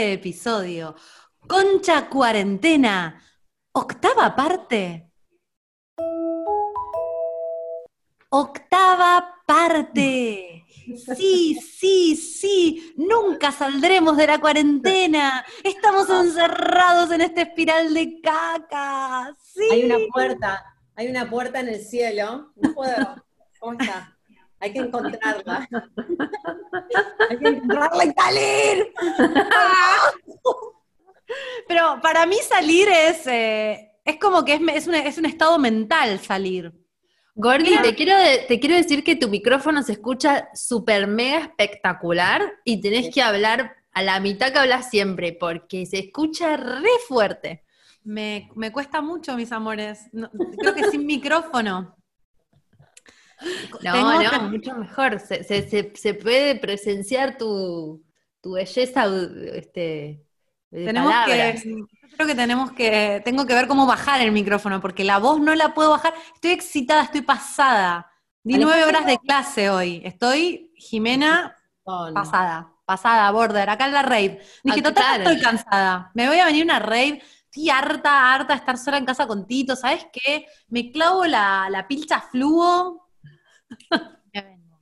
este episodio, Concha Cuarentena, octava parte. Octava parte. Sí, sí, sí, nunca saldremos de la cuarentena. Estamos encerrados en esta espiral de caca. Sí. Hay una puerta, hay una puerta en el cielo. No puedo. ¿Cómo está? Hay que encontrarla. hay que encontrarla y salir. Pero para mí salir es, eh, es como que es, es, un, es un estado mental salir. Gordy, te quiero, de- te quiero decir que tu micrófono se escucha súper mega espectacular y tenés que hablar a la mitad que hablas siempre, porque se escucha re fuerte. Me, me cuesta mucho, mis amores. No, creo que sin micrófono. No, Tengo no, mucho mejor. Se, se- se- se puede presenciar tu, tu belleza este, de Tenemos palabras. que, yo creo que tenemos que, tengo que ver cómo bajar el micrófono, porque la voz no la puedo bajar. Estoy excitada, estoy pasada. Di nueve horas de clase hoy. Estoy, Jimena, pasada, pasada, border, acá en la rave. Dije, total, estoy cansada. Me voy a venir a una rave. Estoy harta, harta de estar sola en casa con Tito. ¿Sabes qué? Me clavo la, la pilcha fluo. Me vengo.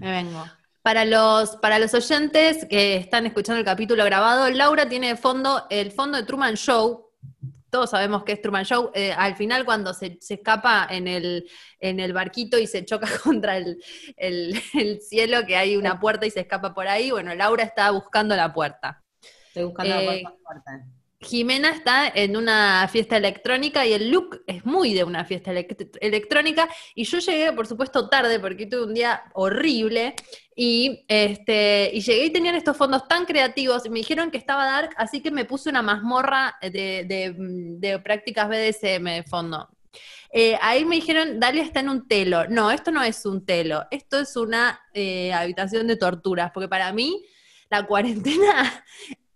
Me vengo. Para los, para los oyentes que están escuchando el capítulo grabado, Laura tiene de fondo el fondo de Truman Show. Todos sabemos que es Truman Show. Eh, al final, cuando se, se escapa en el, en el barquito y se choca contra el, el- el cielo, que hay una puerta y se escapa por ahí, bueno, Laura está buscando la puerta. Estoy buscando la Eh, puerta fuerte. Jimena está en una fiesta electrónica y el look es muy de una fiesta elect- electrónica. Y yo llegué, por supuesto, tarde porque tuve un día horrible. Y, este, y llegué y tenían estos fondos tan creativos y me dijeron que estaba dark, así que me puse una mazmorra de, de- de prácticas BDSM de fondo. Eh, ahí me dijeron, Dalia está en un telo. No, esto no es un telo, esto es una eh, habitación de torturas, porque para mí la cuarentena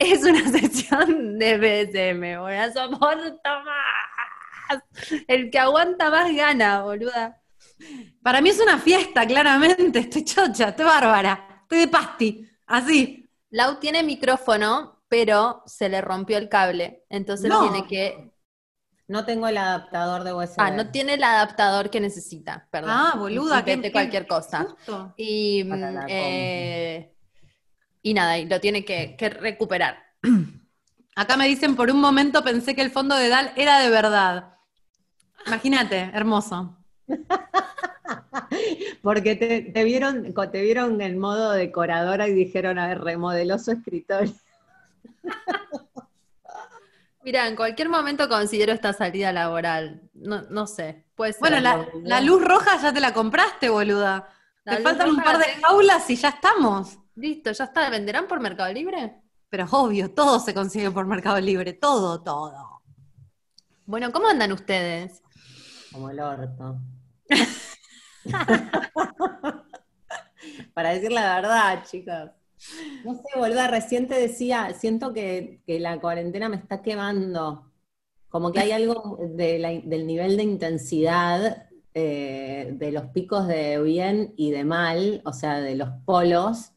es una sesión de BDSM, boludo. Soporto más. El que aguanta más gana, boluda. Para mí es una fiesta, claramente. Estoy chocha, estoy bárbara. Estoy de pasti. Así. Lau tiene micrófono, pero se le rompió el cable. Entonces No. tiene que. No tengo el adaptador de USB. Ah, no tiene el adaptador que necesita, perdón. Ah, boluda, qué- cualquier cosa. Justo. Y, Para mm, la eh, y nada, y lo tiene que, que recuperar. Acá me dicen, por un momento pensé que el fondo de Dal era de verdad. Imagínate, hermoso. Porque te, te vieron, te vieron en modo decoradora y dijeron, a ver, remodeló su escritorio. Mira, en cualquier momento considero esta salida laboral. No, no sé, puede ser. Bueno, la, luz roja ya te la compraste, boluda. La te faltan un par de jaulas y ya estamos. Listo, ya está. ¿Venderán por Mercado Libre? Pero es obvio, todo se consigue por Mercado Libre. Todo, todo. Bueno, ¿cómo andan ustedes? Como el orto. Para decir la verdad, chicos. No sé, boluda, recién te decía, siento que, que la cuarentena me está quemando. Como que hay algo de la- del nivel de intensidad eh, de los picos de bien y de mal, o sea, de los polos,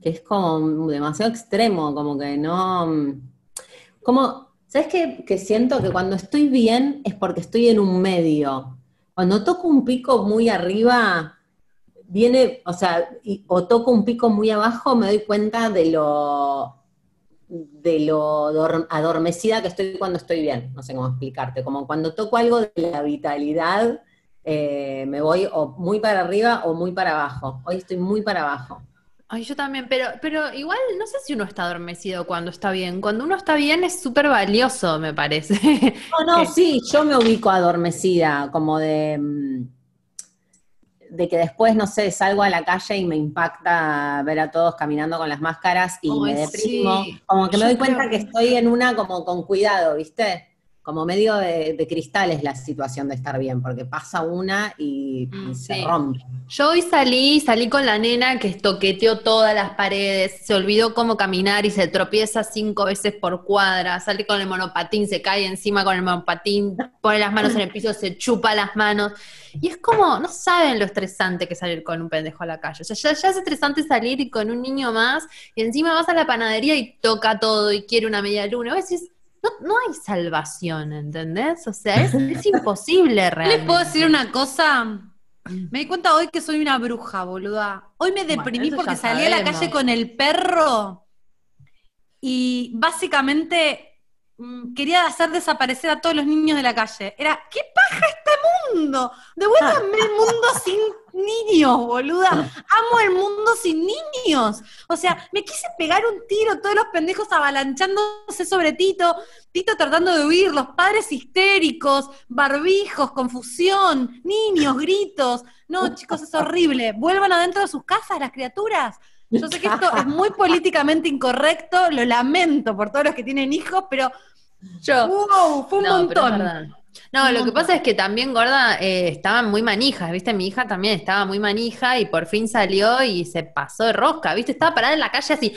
que es como demasiado extremo, como que no... Como, ¿sabes qué? Que siento que cuando estoy bien es porque estoy en un medio. Cuando toco un pico muy arriba, viene, o sea, o toco un pico muy abajo, me doy cuenta de lo de lo dor- adormecida que estoy cuando estoy bien. No sé cómo explicarte. Como cuando toco algo de la vitalidad, eh, me voy o muy para arriba o muy para abajo. Hoy estoy muy para abajo. Ay, yo también, pero, pero igual no sé si uno está adormecido cuando está bien. Cuando uno está bien es súper valioso, me parece. No, no, ¿Qué? sí, yo me ubico adormecida, como de, mm, de que después, no sé, salgo a la calle y me impacta ver a todos caminando con las máscaras y Ay, me deprimo. sí. Como que me Yo doy cuenta creo que- estoy en una como con cuidado, ¿viste? Como medio de, de cristal es la situación de estar bien, porque pasa una y, y Mm, se rompe. Yo hoy salí, salí con la nena que toqueteó todas las paredes, se olvidó cómo caminar y se tropieza cinco veces por cuadra, salí con el monopatín, se cae encima con el monopatín, pone las manos en el piso, se chupa las manos. Y es como, no saben lo estresante que es salir con un pendejo a la calle. O sea, ya, ya es estresante salir y con un niño más, y encima vas a la panadería y toca todo y quiere una media luna. Vos decís, no, no hay salvación, ¿entendés? O sea, es, es imposible ¿Les realmente. puedo decir una cosa? Me di cuenta hoy que soy una bruja, boluda. Hoy me deprimí porque salí a la calle con el perro y básicamente mm, quería hacer desaparecer a todos los niños de la calle. Era, ¿qué paja este mundo? Devuélvanme el mundo sin niños, boluda. Amo el mundo sin niños. O sea, me quise pegar un tiro, todos los pendejos avalanchándose sobre Tito, Tito tratando de huir, los padres histéricos, barbijos, confusión, niños, gritos. No, chicos, es horrible. Vuelvan adentro de sus casas las criaturas. Yo sé que esto es muy políticamente incorrecto, lo lamento por todos los que tienen hijos, pero Yo. wow, fue un No, montón. No, Un lo que pasa es que también, gorda, eh, estaban muy manijas, ¿viste? Mi hija también estaba muy manija y por fin salió y se pasó de rosca, ¿viste? Estaba parada en la calle así.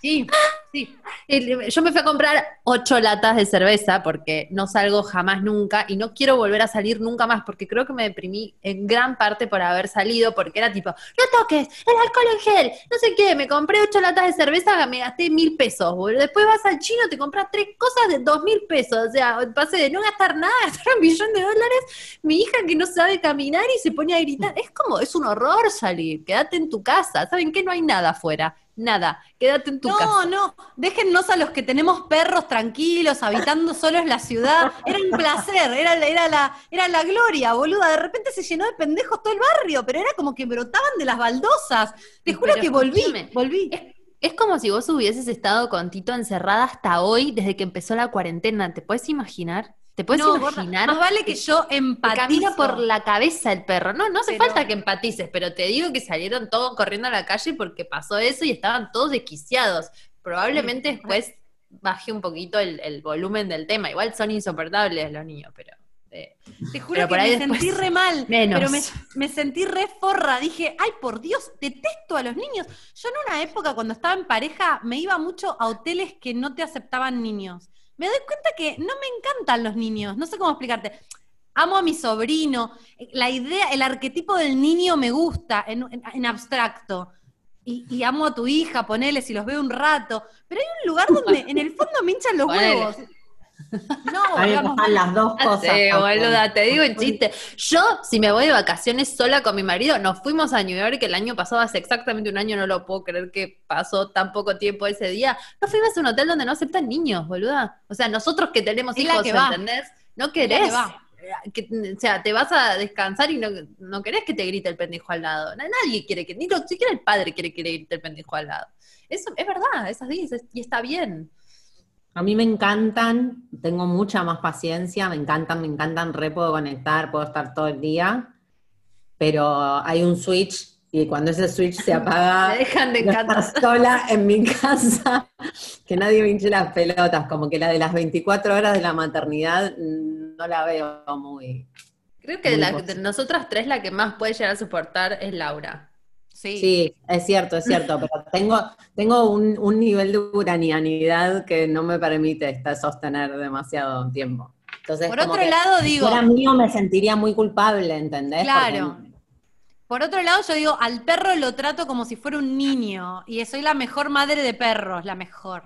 Sí, sí. El- Yo me fui a comprar ocho latas de cerveza porque no salgo jamás nunca y no quiero volver a salir nunca más porque creo que me deprimí en gran parte por haber salido porque era tipo, no toques, el alcohol en gel, no sé qué, me compré ocho latas de cerveza, me gasté mil pesos, boludo. Después vas al chino, te compras tres cosas de dos mil pesos, o sea, pasé de no gastar nada gastar un millón de dólares, mi hija que no sabe caminar y se pone a gritar, es como, es un horror salir, quédate en tu casa, ¿saben qué? No hay nada afuera, nada, quédate en tu No, casa. no, déjennos a los que tenemos perros tranquilos, habitando solos la ciudad. Era un placer, era, la- era, la, era la gloria, boluda. De repente se llenó de pendejos todo el barrio, pero era como que brotaban de las baldosas. Te juro Pero que volví, escúchame, volví. Es, es como si vos hubieses estado con Tito encerrada hasta hoy, desde que empezó la cuarentena. ¿Te puedes imaginar? ¿Te puedes No, gorda, más vale que yo camina por la cabeza el perro. No, no hace Pero- falta que empatices, pero te digo que salieron todos corriendo a la calle porque pasó eso y estaban todos desquiciados. Probablemente después baje un poquito el, el volumen del tema. Igual son insoportables los niños, pero... eh, Te juro que me después sentí re mal, menos. pero me, me sentí re forra. Dije, ay, por Dios, detesto a los niños. Yo en una época, cuando estaba en pareja, me iba mucho a hoteles que no te aceptaban niños. Me doy cuenta que no me encantan los niños, no sé cómo explicarte. Amo a mi sobrino, la idea, el arquetipo del niño me gusta en, en- en abstracto. Y, y amo a tu hija, ponele, si los veo un rato. Pero hay un lugar donde en el fondo me hinchan los Ponele. huevos. No, A mí me pasan las dos cosas. Sí, boluda, te digo en chiste. Yo, si me voy de vacaciones sola con mi marido, nos fuimos a New York el año pasado, hace exactamente un año, no lo puedo creer que pasó tan poco tiempo ese día. Nos fuimos a un hotel donde no aceptan niños, boluda. O sea, nosotros que tenemos Es hijos, que. ¿entendés? No querés. que va. que- o sea, te vas a descansar y no, no querés que te grite el pendejo al lado. Na- Nadie quiere que, ni siquiera el padre quiere que le grite el pendejo al lado. Eso es verdad, es así, es- y está bien. A mí me encantan, tengo mucha más paciencia, me encantan, me encantan, re puedo conectar, puedo estar todo el día, pero hay un switch y cuando ese switch se apaga, Me dejan de estar sola en mi casa, que nadie me hinche las pelotas, como que la de las 24 horas de la maternidad no la veo muy... Creo que de, la- de nosotras tres la que más puede llegar a soportar es Laura. Sí. Sí, es cierto, es cierto, pero tengo, tengo un, un nivel de uranianidad que no me permite sostener demasiado tiempo. Entonces, Por otro lado, si digo, fuera mío me sentiría muy culpable, ¿entendés? Claro. Porque- por otro lado, yo digo, al perro lo trato como si fuera un niño y soy la mejor madre de perros, la mejor.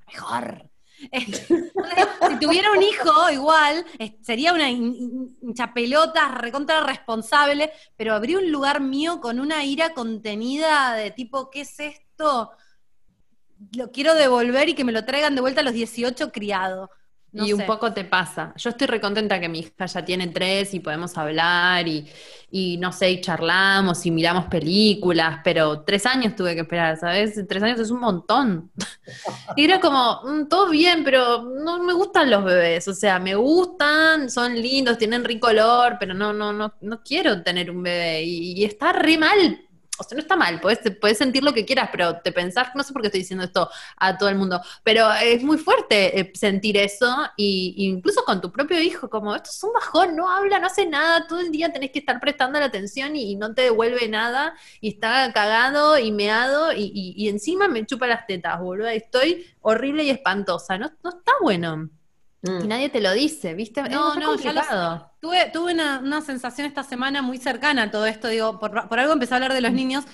La mejor. Si tuviera un hijo, igual, sería una hin- hin- hincha pelota, recontra responsable, pero habría un lugar mío con una ira contenida de tipo, ¿qué es esto? Lo quiero devolver y que me lo traigan de vuelta a los 18 criado. No y un sé. poco te pasa. Yo estoy recontenta que mi hija ya tiene tres y podemos hablar y, y no sé, y charlamos y miramos películas, pero tres años tuve que esperar, ¿sabes? Tres años es un montón. Y era como, mm, todo bien, pero no me gustan los bebés, o sea, me gustan, son lindos, tienen rico olor, pero no, no, no, no quiero tener un bebé y, y está re mal o sea, no está mal, puedes, puedes sentir lo que quieras, pero te pensás, no sé por qué estoy diciendo esto a todo el mundo, pero es muy fuerte eh, sentir eso, y, incluso con tu propio hijo, como esto es un bajón, no habla, no hace nada, todo el día tenés que estar prestando la atención y, no te devuelve nada, y está cagado y meado, y, y, encima me chupa las tetas, boludo, estoy horrible y espantosa, no, no está bueno. Mm. Y nadie te lo dice, ¿viste? No, no, ya tuve, tuve una, sensación esta semana muy cercana a todo esto. Digo, por, algo empecé a hablar de los niños.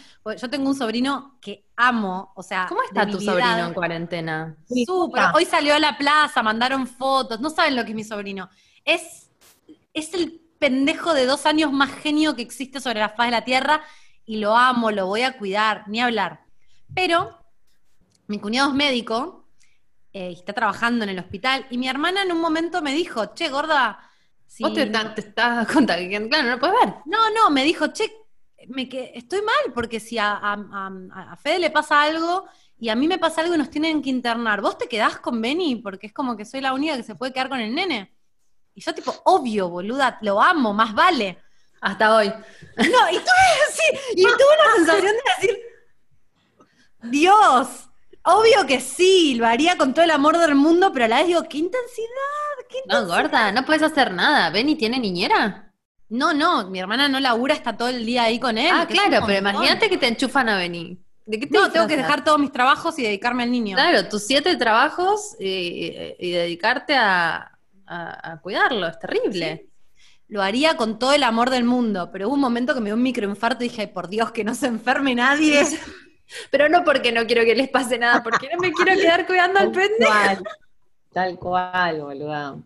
Yo tengo un sobrino que amo, o sea. ¿Cómo está tu sobrino en cuarentena? Súper. Hoy salió a la plaza, mandaron fotos. No saben lo que es mi sobrino. Es, es el pendejo de dos años más genio que existe sobre la faz de la tierra y lo amo, lo voy a cuidar, ni hablar. Pero mi cuñado es médico eh, está trabajando en el hospital. Y mi hermana en un momento me dijo, che, gorda. Si Vos te, estás contagiando, claro, no lo puedes ver. No, no, me dijo, che, me que, estoy mal, porque si a, a, Fede le pasa algo y a mí me pasa algo y nos tienen que internar, ¿vos te quedás con Benny? Porque es como que soy la única que se puede quedar con el nene. Y yo, tipo, obvio, boluda, lo amo, más vale. Hasta hoy. No, y tuve, sí, y tuve la sensación de decir, Dios, Obvio que sí, lo haría con todo el amor del mundo, pero a la vez digo, qué intensidad, qué intensidad. No, gorda, no puedes hacer nada. ¿Benny tiene niñera? No, no, mi hermana no labura, está todo el día ahí con él. Ah, claro, pero imagínate que te enchufan a Benny. ¿De qué no, tengo que dejar todos mis trabajos y dedicarme al niño. Claro, tus siete trabajos y, dedicarte a, cuidarlo, es terrible. Lo haría con todo el amor del mundo, pero hubo un momento que me dio un microinfarto y dije, por Dios, que no se enferme nadie. Pero no porque no quiero que les pase nada, porque no me quiero quedar cuidando al pendejo. Tal cual, boludo.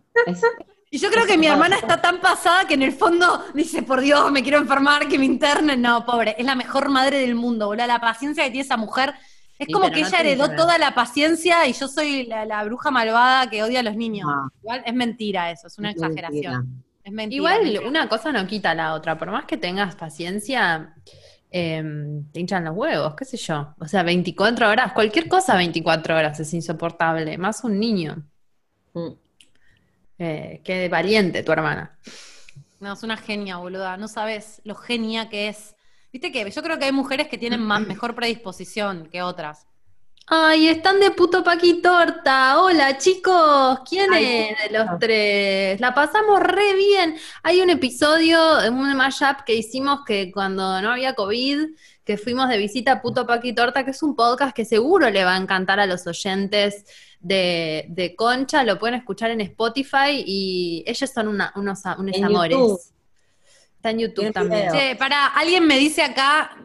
y yo creo que mi hermana está tan pasada que en el fondo dice, por Dios, me quiero enfermar, que me internen. No, pobre, es la mejor madre del mundo, boludo. La paciencia que tiene esa mujer. Es como que ella heredó toda la paciencia y yo soy la, bruja malvada que odia a los niños. Igual es mentira eso, es una exageración. Es mentira, Igual una cosa no quita la otra. Por más que tengas paciencia, Em, te hinchan los huevos, qué sé yo. O sea, 24 horas, cualquier cosa 24 horas es insoportable, más un niño. Mm. Eh, qué valiente tu hermana. No, es una genia, boluda. No sabes lo genia que es. Viste que yo creo que hay mujeres que tienen más, mejor predisposición que otras. Ay, están de puto paquitorta. Hola, chicos. ¿Quién es de los tres? La pasamos re bien. Hay un episodio, un mashup que hicimos que cuando no había COVID, que fuimos de visita a Puto Paquitorta, que es un podcast que seguro le va a encantar a los oyentes de, Concha. Lo pueden escuchar en Spotify y ellos son unos, unos amores. Está en YouTube también. Che, para, alguien me dice acá,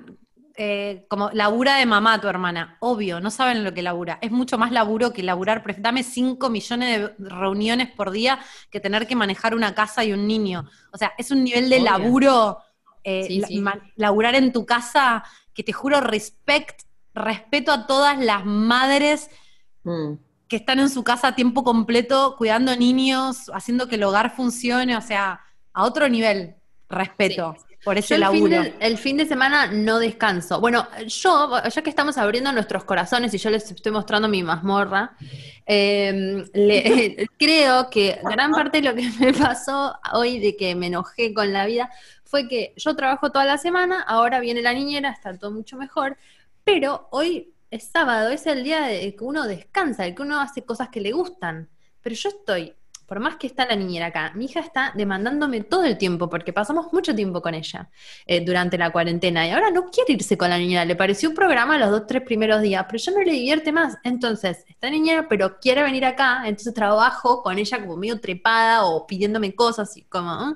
eh, como labura de mamá tu hermana. Obvio, no saben lo que labura. Es mucho más laburo que laburar. Dame 5 millones de reuniones por día que tener que manejar una casa y un niño. O sea, es un nivel de laburo, eh, laburar en tu casa, que te juro, respect, respeto a todas las madres. Mm. que están en su casa a tiempo completo, cuidando niños, haciendo que el hogar funcione, o sea, a otro nivel, respeto por ese laburo. El fin, de, semana no descanso. Bueno, yo, ya que estamos abriendo nuestros corazones y yo les estoy mostrando mi mazmorra, em, creo que gran parte de lo que me pasó hoy de que me enojé con la vida fue que yo trabajo toda la semana, ahora viene la niñera, está todo mucho mejor, pero hoy es sábado, es el día de que uno descansa, de que uno hace cosas que le gustan. Pero yo estoy por más que está la niñera acá, mi hija está demandándome todo el tiempo, porque pasamos mucho tiempo con ella eh, durante la cuarentena, y ahora no quiere irse con la niñera, le pareció un programa los dos, tres primeros días, pero ya no le divierte más. Entonces, está niñera, pero quiere venir acá, entonces trabajo con ella como medio trepada o pidiéndome cosas, y como,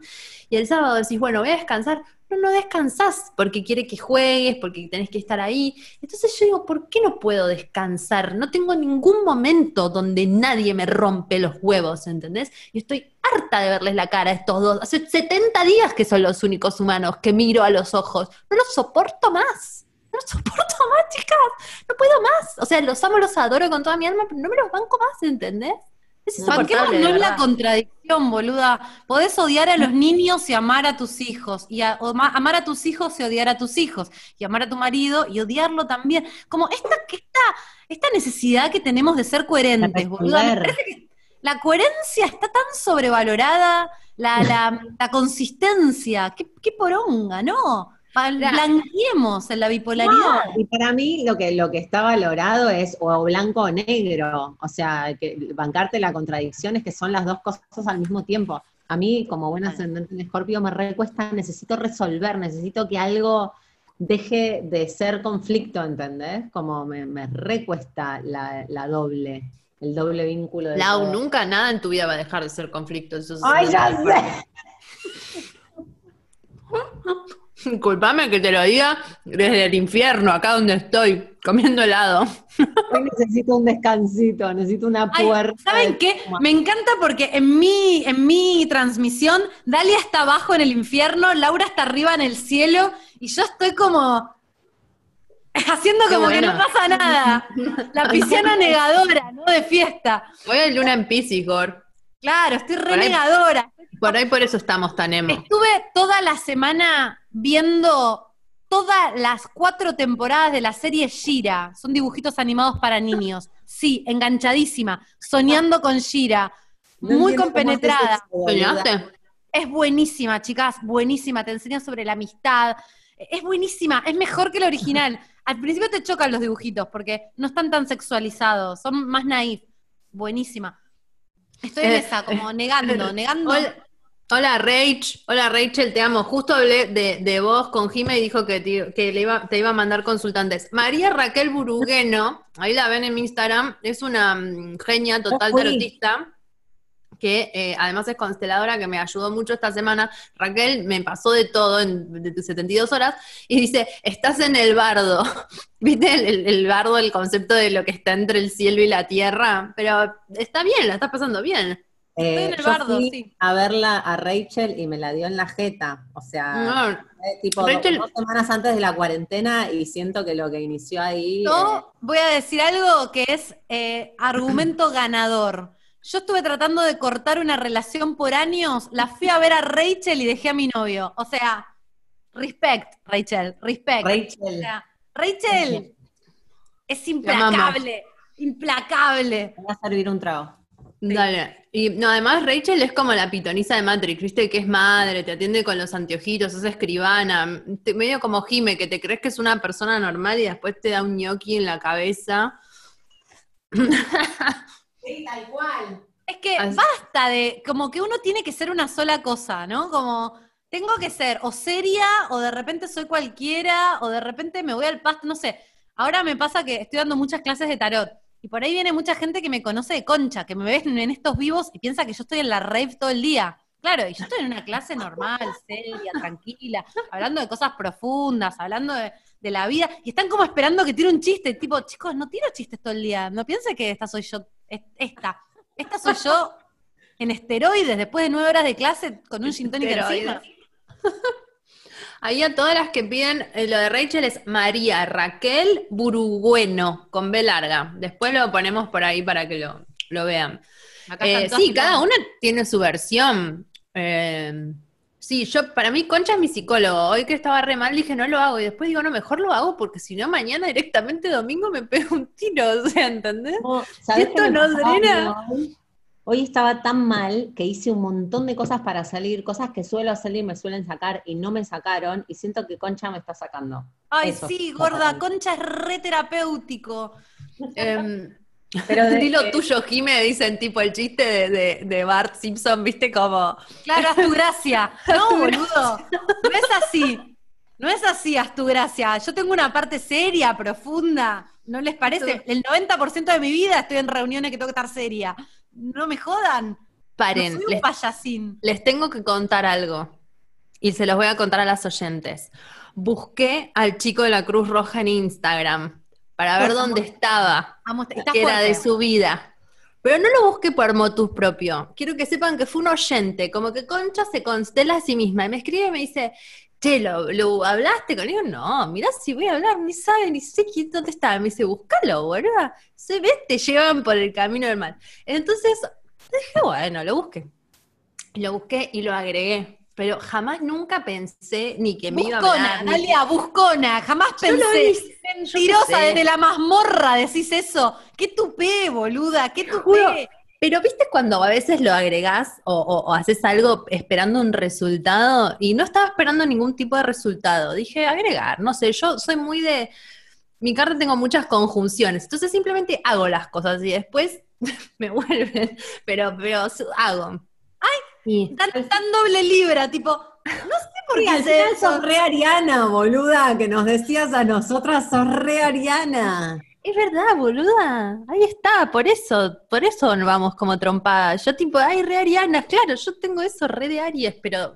y el sábado decís, bueno, voy a descansar, no, no descansás porque quiere que juegues, porque tenés que estar ahí. Entonces yo digo, ¿por qué no puedo descansar? No tengo ningún momento donde nadie me rompe los huevos, ¿entendés? Y estoy harta de verles la cara a estos dos. Hace 70 días que son los únicos humanos que miro a los ojos. No los soporto más. No los soporto más, chicas. No puedo más. O sea, los amo, los adoro con toda mi alma, pero no me los banco más, ¿entendés? Es no es la contradicción, boluda. Podés odiar a los niños y amar a tus hijos. Y amar a tus hijos y odiar a tus hijos. Y amar a tu marido y odiarlo también. Como esta, esta, esta necesidad que tenemos de ser coherentes, boluda. la coherencia está tan sobrevalorada, la, la, consistencia. ¿Qué, qué poronga, ¿no? Blanqueemos en la bipolaridad. Y para mí lo que, lo que está valorado es o blanco o negro. O sea, que bancarte la contradicción es que son las dos cosas al mismo tiempo. A mí, como buen ascendente en Escorpio, me recuesta, necesito resolver, necesito que algo deje de ser conflicto, ¿entendés? Como me, me recuesta la, la doble, el doble vínculo de Lau, nunca nada en tu vida va a dejar de ser conflicto. Eso ¡Ay, ya sé! Disculpame que te lo diga desde el infierno, acá donde estoy, comiendo helado. Hoy necesito un descansito, necesito una Ay, puerta. ¿Saben qué? Me encanta porque en mi, en mi transmisión, Dalia está abajo en el infierno, Laura está arriba en el cielo, y yo estoy como haciendo como que no pasa nada. La pisciana negadora, ¿no? De fiesta. Voy a luna en Pisces, Gor. Claro, estoy renegadora. Por ahí por eso estamos tan emo. Estuve toda la semana viendo todas las cuatro temporadas de la serie Shira. Son dibujitos animados para niños. Sí, enganchadísima. Soñando con Shira. No Muy compenetrada. ¿Soñaste? Es buenísima, chicas, buenísima. Te enseña sobre la amistad. Es buenísima, es mejor que la original. Al principio te chocan los dibujitos porque no están tan sexualizados, son más naif. Buenísima. Estoy en Eh, esa, como negando, negando. Hola, hola Rach, hola Rachel, te amo. Justo hablé de, de vos con Jime y dijo que, te, que le iba, te iba a mandar consultantes. María Raquel Burugueno, ahí la ven en mi Instagram, es una mm, genia total fui. tarotista que eh, además es consteladora, que me ayudó mucho esta semana. Raquel me pasó de todo en de 72 horas y dice, estás en el bardo. ¿Viste el, el- el bardo, el concepto de lo que está entre el cielo y la tierra? Pero está bien, la estás pasando bien. Eh, Estoy en el yo bardo, fui sí. a verla a Rachel y me la dio en la jeta. O sea, No, eh, tipo Rachel- dos semanas antes de la cuarentena y siento que lo que inició ahí. eh, Yo voy a decir algo que es eh, argumento ganador. Yo estuve tratando de cortar una relación por años, la fui a ver a Rachel y dejé a mi novio. O sea, respect, Rachel, respect. O Rachel, sea, Rachel es implacable, implacable. me voy a servir un trago. Dale. Y no, además Rachel es como la pitoniza de Matrix, viste que es madre, te atiende con los anteojitos, es escribana, te- medio como Jime, que te crees que es una persona normal y después te da un ñoqui en la cabeza. Sí, tal cual. Es que Así- basta de, como que uno tiene que ser una sola cosa, ¿no? Como, tengo que ser o seria, o de repente soy cualquiera, o de repente me voy al pasto, no sé. Ahora me pasa que estoy dando muchas clases de tarot, y por ahí viene mucha gente que me conoce de concha, que me ve en estos vivos y piensa que yo estoy en la rave todo el día. Claro, y yo estoy en una clase normal, seria, tranquila, hablando de cosas profundas, hablando de, de la vida, y están como esperando que tire un chiste, tipo, chicos, no tiro chistes todo el día, no piense que esta soy yo, es- esta, esta soy yo en esteroides después de nueve horas de clase con un gin encima. Ahí a todas las que piden, eh, lo de Rachel es María Raquel Burugueno, con B larga. Después lo ponemos por ahí para que lo, lo vean. Acá Eh, sí, cada una tiene su versión. Eh, sí, yo, para mí, Concha es mi psicólogo. Hoy que estaba re mal, dije no lo hago. Y después digo, no, mejor lo hago porque si no, mañana directamente domingo me pego un tiro. O sea, ¿entendés? No, ¿sabés esto no drena. Hoy? Hoy estaba tan mal que hice un montón de cosas para salir, cosas que suelo hacer y me suelen sacar y no me sacaron, y siento que Concha me está sacando. Ay, Eso, sí, gorda, concha es re terapéutico. Em, Pero de- Dilo tuyo, Jime, dicen tipo el chiste de, de- de Bart Simpson, viste como. Claro, haz tu gracia. No, boludo. No es así. No es así, haz tu gracia. Yo tengo una parte seria, profunda. ¿No les parece? El 90% de mi vida estoy en reuniones que tengo que estar seria. No me jodan. Paren, no soy un les, payasín. les tengo que contar algo. Y se los voy a contar a las oyentes. Busqué al chico de la Cruz Roja en Instagram para ver dónde estaba, qué era de su vida. Pero no lo busqué por motus propio. Quiero que sepan que fue un oyente, como que Concha se constela a sí misma. Y me escribe y me dice, che, ¿lo, lo hablaste con él? No, mirá si voy a hablar, ni sabe, ni sé quién, dónde está. Me dice, búscalo, boluda. Se ves, te llevan por el camino del mal. Entonces, dije, bueno, lo busqué. Lo busqué y lo agregué. Pero jamás nunca pensé ni que me iba a Buscona, Dalia, buscona. Jamás Yo lo pensé. hice, Mentirosa, desde la mazmorra decís eso. Qué tupé, boluda, qué Juro, tupé. Pero viste cuando a veces lo agregás o, o- o haces algo esperando un resultado y no estaba esperando ningún tipo de resultado. Dije, agregar, no sé, yo soy muy de... Mi carta tengo muchas conjunciones, entonces simplemente hago las cosas y después me vuelven, pero, pero hago. Y, Tan, tan doble libra, tipo, no sé por Sí, qué al hace final eso. sos re Ariana, boluda, que nos decías a nosotras, sos re Ariana. Es verdad, boluda. Ahí está, por eso, por eso nos vamos como trompadas. Yo tipo, ay, re arianas, claro, yo tengo eso, re de Aries, pero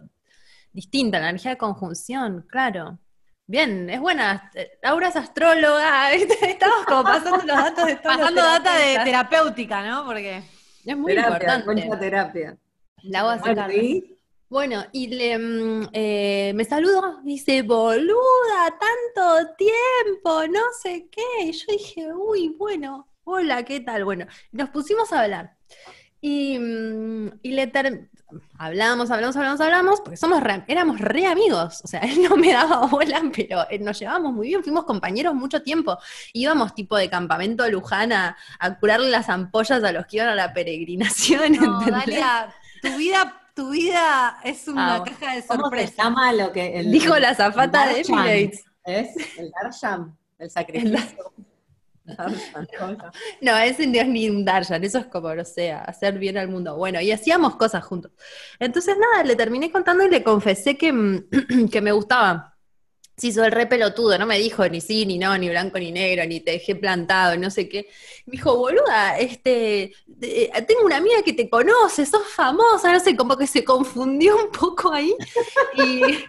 distinta, la energía de conjunción, claro. Bien, es buena. eh, Laura es astróloga, estamos como pasando los datos de todos Pasando data de terapéutica, ¿no? Porque. Es muy terapia, importante. concha terapia. La voy a sacar. Bueno, y le, mm, eh, me saluda, dice, boluda, tanto tiempo, no sé qué. Y yo dije, uy, bueno, hola, ¿qué tal? Bueno, nos pusimos a hablar. Y, mm, y le ter- hablamos, hablamos, hablamos, hablamos, porque somos re- éramos re amigos. O sea, él no me daba bola, pero eh, nos llevábamos muy bien, fuimos compañeros mucho tiempo. Íbamos tipo de campamento a Luján a, curarle las ampollas a los que iban a la peregrinación. No, tu vida, tu vida es una Ah, caja de ¿Cómo se llama lo que... el- Dijo la azafata de? Emirates. ¿Es? El Darshan, el sacrificio. Darshan, cosa. No, ese no es ni un Darshan, eso es como, no sé, hacer bien al mundo. Bueno, y hacíamos cosas juntos. Entonces, nada, le terminé contando y le confesé que, mm, que me gustaba. Se hizo el re pelotudo, no me dijo ni sí, ni no, ni blanco, ni negro, ni te dejé plantado, no sé qué. Me dijo, boluda, este, eh, tengo una amiga que te conoce, sos famosa, no sé, como que se confundió un poco ahí. Y,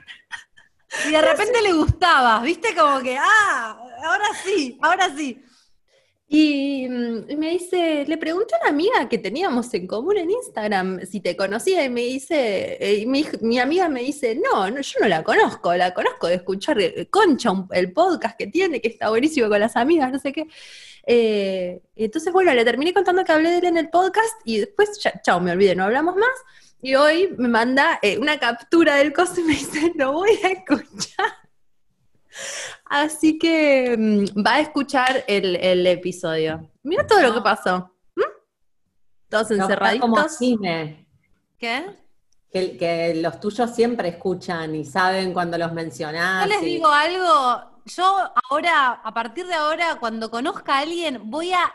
Y de repente le gustabas, ¿viste? Como que, ah, ahora sí, ahora sí. Y mm, y me dice, le pregunté a una amiga que teníamos en común en Instagram si te conocía y me dice, eh, y mi, mi amiga me dice, no, no, yo no la conozco, la conozco de escuchar eh, Concha, el podcast que tiene, que está buenísimo con las amigas, no sé qué. Eh, entonces, bueno, le terminé contando que hablé de él en el podcast y después, ya, chao, me olvidé, no hablamos más. Y hoy me manda eh, una captura del coso y me dice, lo voy a escuchar. Así que mm, va a escuchar el, el episodio. Mira todo lo que pasó. ¿Mm? Todos No, encerraditos. como cine, ¿Qué? que, que los tuyos siempre escuchan y saben cuando los mencionás. Yo les y- digo algo, yo ahora, a partir de ahora, cuando conozca a alguien, voy a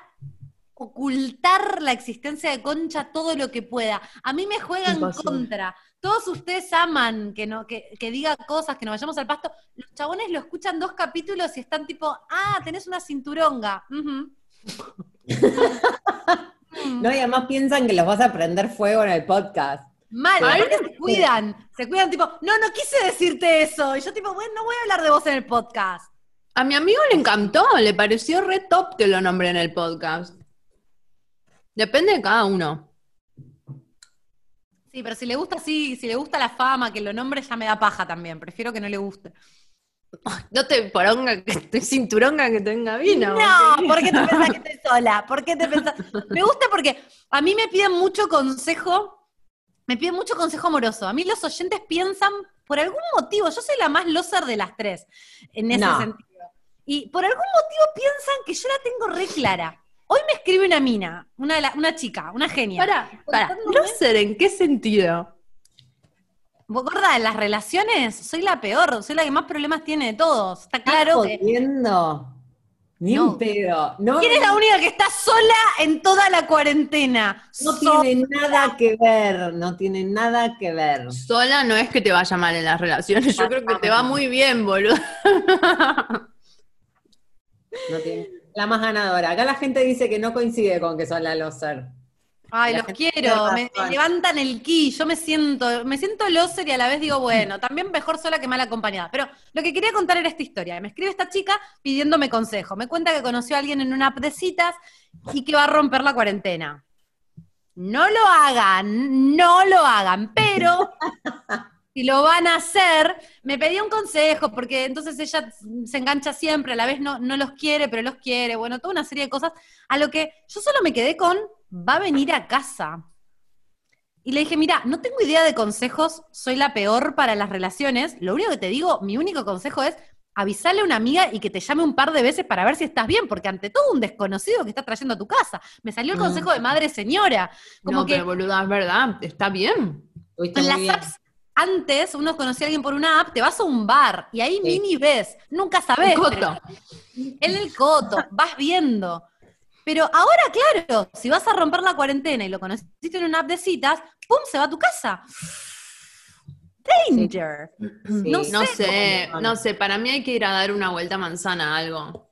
ocultar la existencia de Concha todo lo que pueda. A mí me juega en Imposible. contra. Todos ustedes aman que no, que, que diga cosas, que nos vayamos al pasto. Los chabones lo escuchan dos capítulos y están tipo, ah, tenés una cinturonga. No, y además piensan que los vas a prender fuego en el podcast. Mal, aparte se cuidan, se cuidan tipo, no, no quise decirte eso. Y yo tipo, bueno, no voy a hablar de vos en el podcast. A mi amigo le encantó, le pareció re top que lo nombre en el podcast. Depende de cada uno. Sí, pero si le gusta así, si le gusta la fama, que lo nombre ya me da paja también. Prefiero que no le guste. No te poronga que te cinturonga que tenga vino. No, ¿por qué te pensás que estoy sola? ¿Por qué te pensás? Me gusta porque a mí me piden mucho consejo, me piden mucho consejo amoroso. A mí los oyentes piensan, por algún motivo, yo soy la más loser de las tres, en ese No. sentido. Y por algún motivo piensan que yo la tengo re clara. Hoy me escribe una mina, una, una chica, una genia. Para, para, ¿loser en qué sentido? Vos, gorda, en las relaciones soy la peor, soy la que más problemas tiene de todos. Está ¿Estás claro que. jodiendo? Ni No. un pedo. No, ¿Quién es la única que está sola en toda la cuarentena? no tiene nada que ver, no tiene nada que ver. Sola no es que te vaya mal en las relaciones, yo creo que te va muy bien, boludo. No tiene. La más ganadora. Acá la gente dice que no coincide con que son la loser. Ay, La los quiero, me, levantan el ki, yo me siento, me siento loser y a la vez digo, bueno, también mejor sola que mal acompañada. Pero lo que quería contar era esta historia. Me escribe esta chica pidiéndome consejo. Me cuenta que conoció a alguien en una app de citas y que va a romper la cuarentena. No lo hagan, no lo hagan, pero si lo van a hacer, me pedía un consejo, porque entonces ella se engancha siempre, a la vez no, no los quiere, pero los quiere, bueno, toda una serie de cosas, a lo que yo solo me quedé con, va a venir a casa. Y le dije, mira, no tengo idea de consejos, soy la peor para las relaciones, lo único que te digo, mi único consejo es, avisarle a una amiga y que te llame un par de veces para ver si estás bien, porque ante todo un desconocido que está trayendo a tu casa. Me salió el Mm. consejo de madre señora. Como no, que pero boluda, es verdad, está bien. En las bien. apps, antes uno conocía a alguien por una app, te vas a un bar y ahí Sí. mini ves, nunca sabes. Coto. En el coto, vas viendo. Pero ahora, claro, si vas a romper la cuarentena y lo conociste en una app de citas, ¡pum! se va a tu casa. Danger. Sí. No No sé sé, cómo- no sé, para mí hay que ir a dar una vuelta a manzana a algo.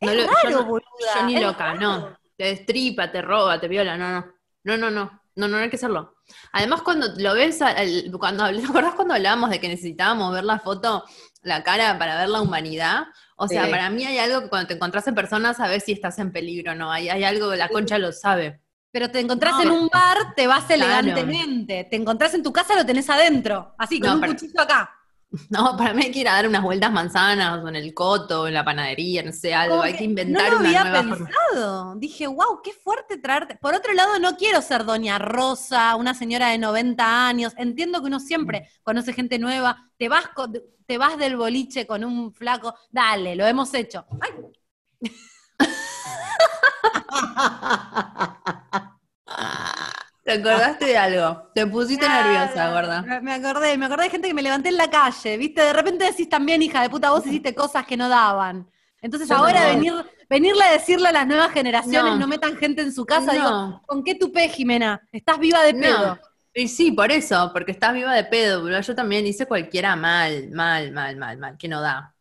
Es No lo- yo raro, no- boluda. Yo ni es loca, raro. no. Te destripa, te roba, te viola, no, no. No, no, no. No, no, no hay que hacerlo. Además, cuando lo ves, al- cuando ¿te acordás cuando hablábamos de que necesitábamos ver la foto, la cara para ver la humanidad? O sea, Sí. para mí hay algo que cuando te encontrás en persona sabes si estás en peligro o no. Hay, hay algo la concha lo sabe. Pero te encontrás No. en un bar, te vas Claro. elegantemente. Te encontrás en tu casa, lo tenés adentro. Así, con No, un pero- cuchillo acá. No, para mí hay que ir a dar unas vueltas manzanas, o en el coto, o en la panadería, no sé, algo. Hay que inventar no lo una había nueva forma. pensado. Dije, wow, qué fuerte traerte. Por otro lado, no quiero ser doña Rosa, una señora de 90 años. Entiendo que uno siempre conoce gente nueva. Te vas, con- te vas del boliche con un flaco. Dale, lo hemos hecho. Ay, ¿Te acordaste de algo? Te pusiste nerviosa, claro. gorda. Me- acordé, me acordé de gente que me levanté en la calle, ¿viste? De repente decís también, hija de puta, vos hiciste cosas que no daban. Entonces Yo ahora venir, venirle a decirle a las nuevas generaciones, No. no, metan gente en su casa, digo. ¿con qué tupé, Jimena? Estás viva de pedo. Y sí, por eso, porque estás viva de pedo, boludo. Yo también hice cualquiera mal, mal, mal, mal, mal, que no da.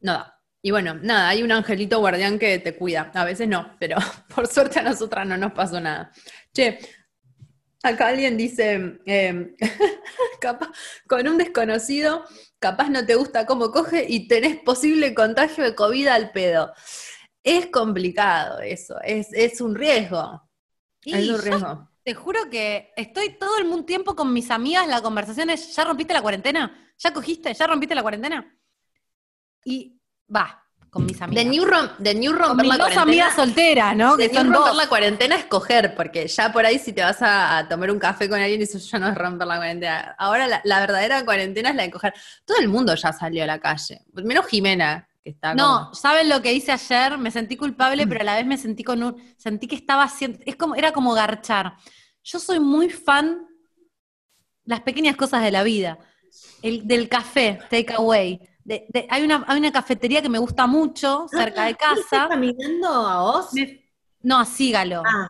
No da. Y bueno, nada, hay un angelito guardián que te cuida. A veces no, pero por suerte a nosotras no nos pasó nada. Che, acá alguien dice, eh, capaz, con un desconocido, capaz no te gusta cómo coge y tenés posible contagio de COVID al pedo. Es complicado eso, es, es un riesgo. Y es un riesgo. te juro que estoy todo el mundo tiempo con mis amigas, la conversación es, ¿ya rompiste la cuarentena? ¿Ya cogiste? ¿Ya rompiste la cuarentena? Y va, con mis amigas. De New, rom- de new con romper mis la dos amigas solteras, ¿no? de Que new son romper dos. la cuarentena es coger, porque ya por ahí si te vas a, a tomar un café con alguien, eso ya no es romper la cuarentena. Ahora la, la verdadera cuarentena es la de coger. Todo el mundo ya salió a la calle, menos Jimena, que está No, como- ¿saben lo que hice ayer? Me sentí culpable, pero a la vez me sentí con un, sentí que estaba haciendo, es como, era como garchar. Yo soy muy fan las pequeñas cosas de la vida. El, del café, take away. De- de- hay, una, hay una cafetería que me gusta mucho, cerca de ¿Estás casa. caminando a Oz? Me- no, sígalo. Ah,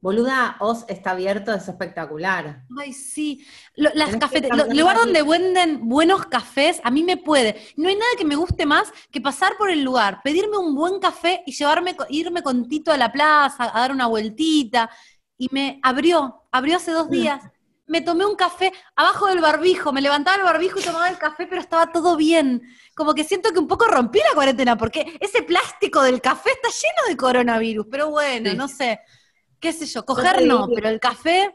boluda, Oz está abierto, es espectacular. Ay, sí. Lo- las cafeterías, lugar donde venden buenos cafés, a mí me puede. No hay nada que me guste más que pasar por el lugar, pedirme un buen café y llevarme, irme con Tito a la plaza, a dar una vueltita. Y me abrió, abrió hace Mm. dos días. Me tomé un café abajo del barbijo, me levantaba el barbijo y tomaba el café, pero estaba todo bien. Como que siento que un poco rompí la cuarentena, porque ese plástico del café está lleno de coronavirus. Pero bueno, Sí. no sé. ¿Qué sé yo? Coger no, pero el café.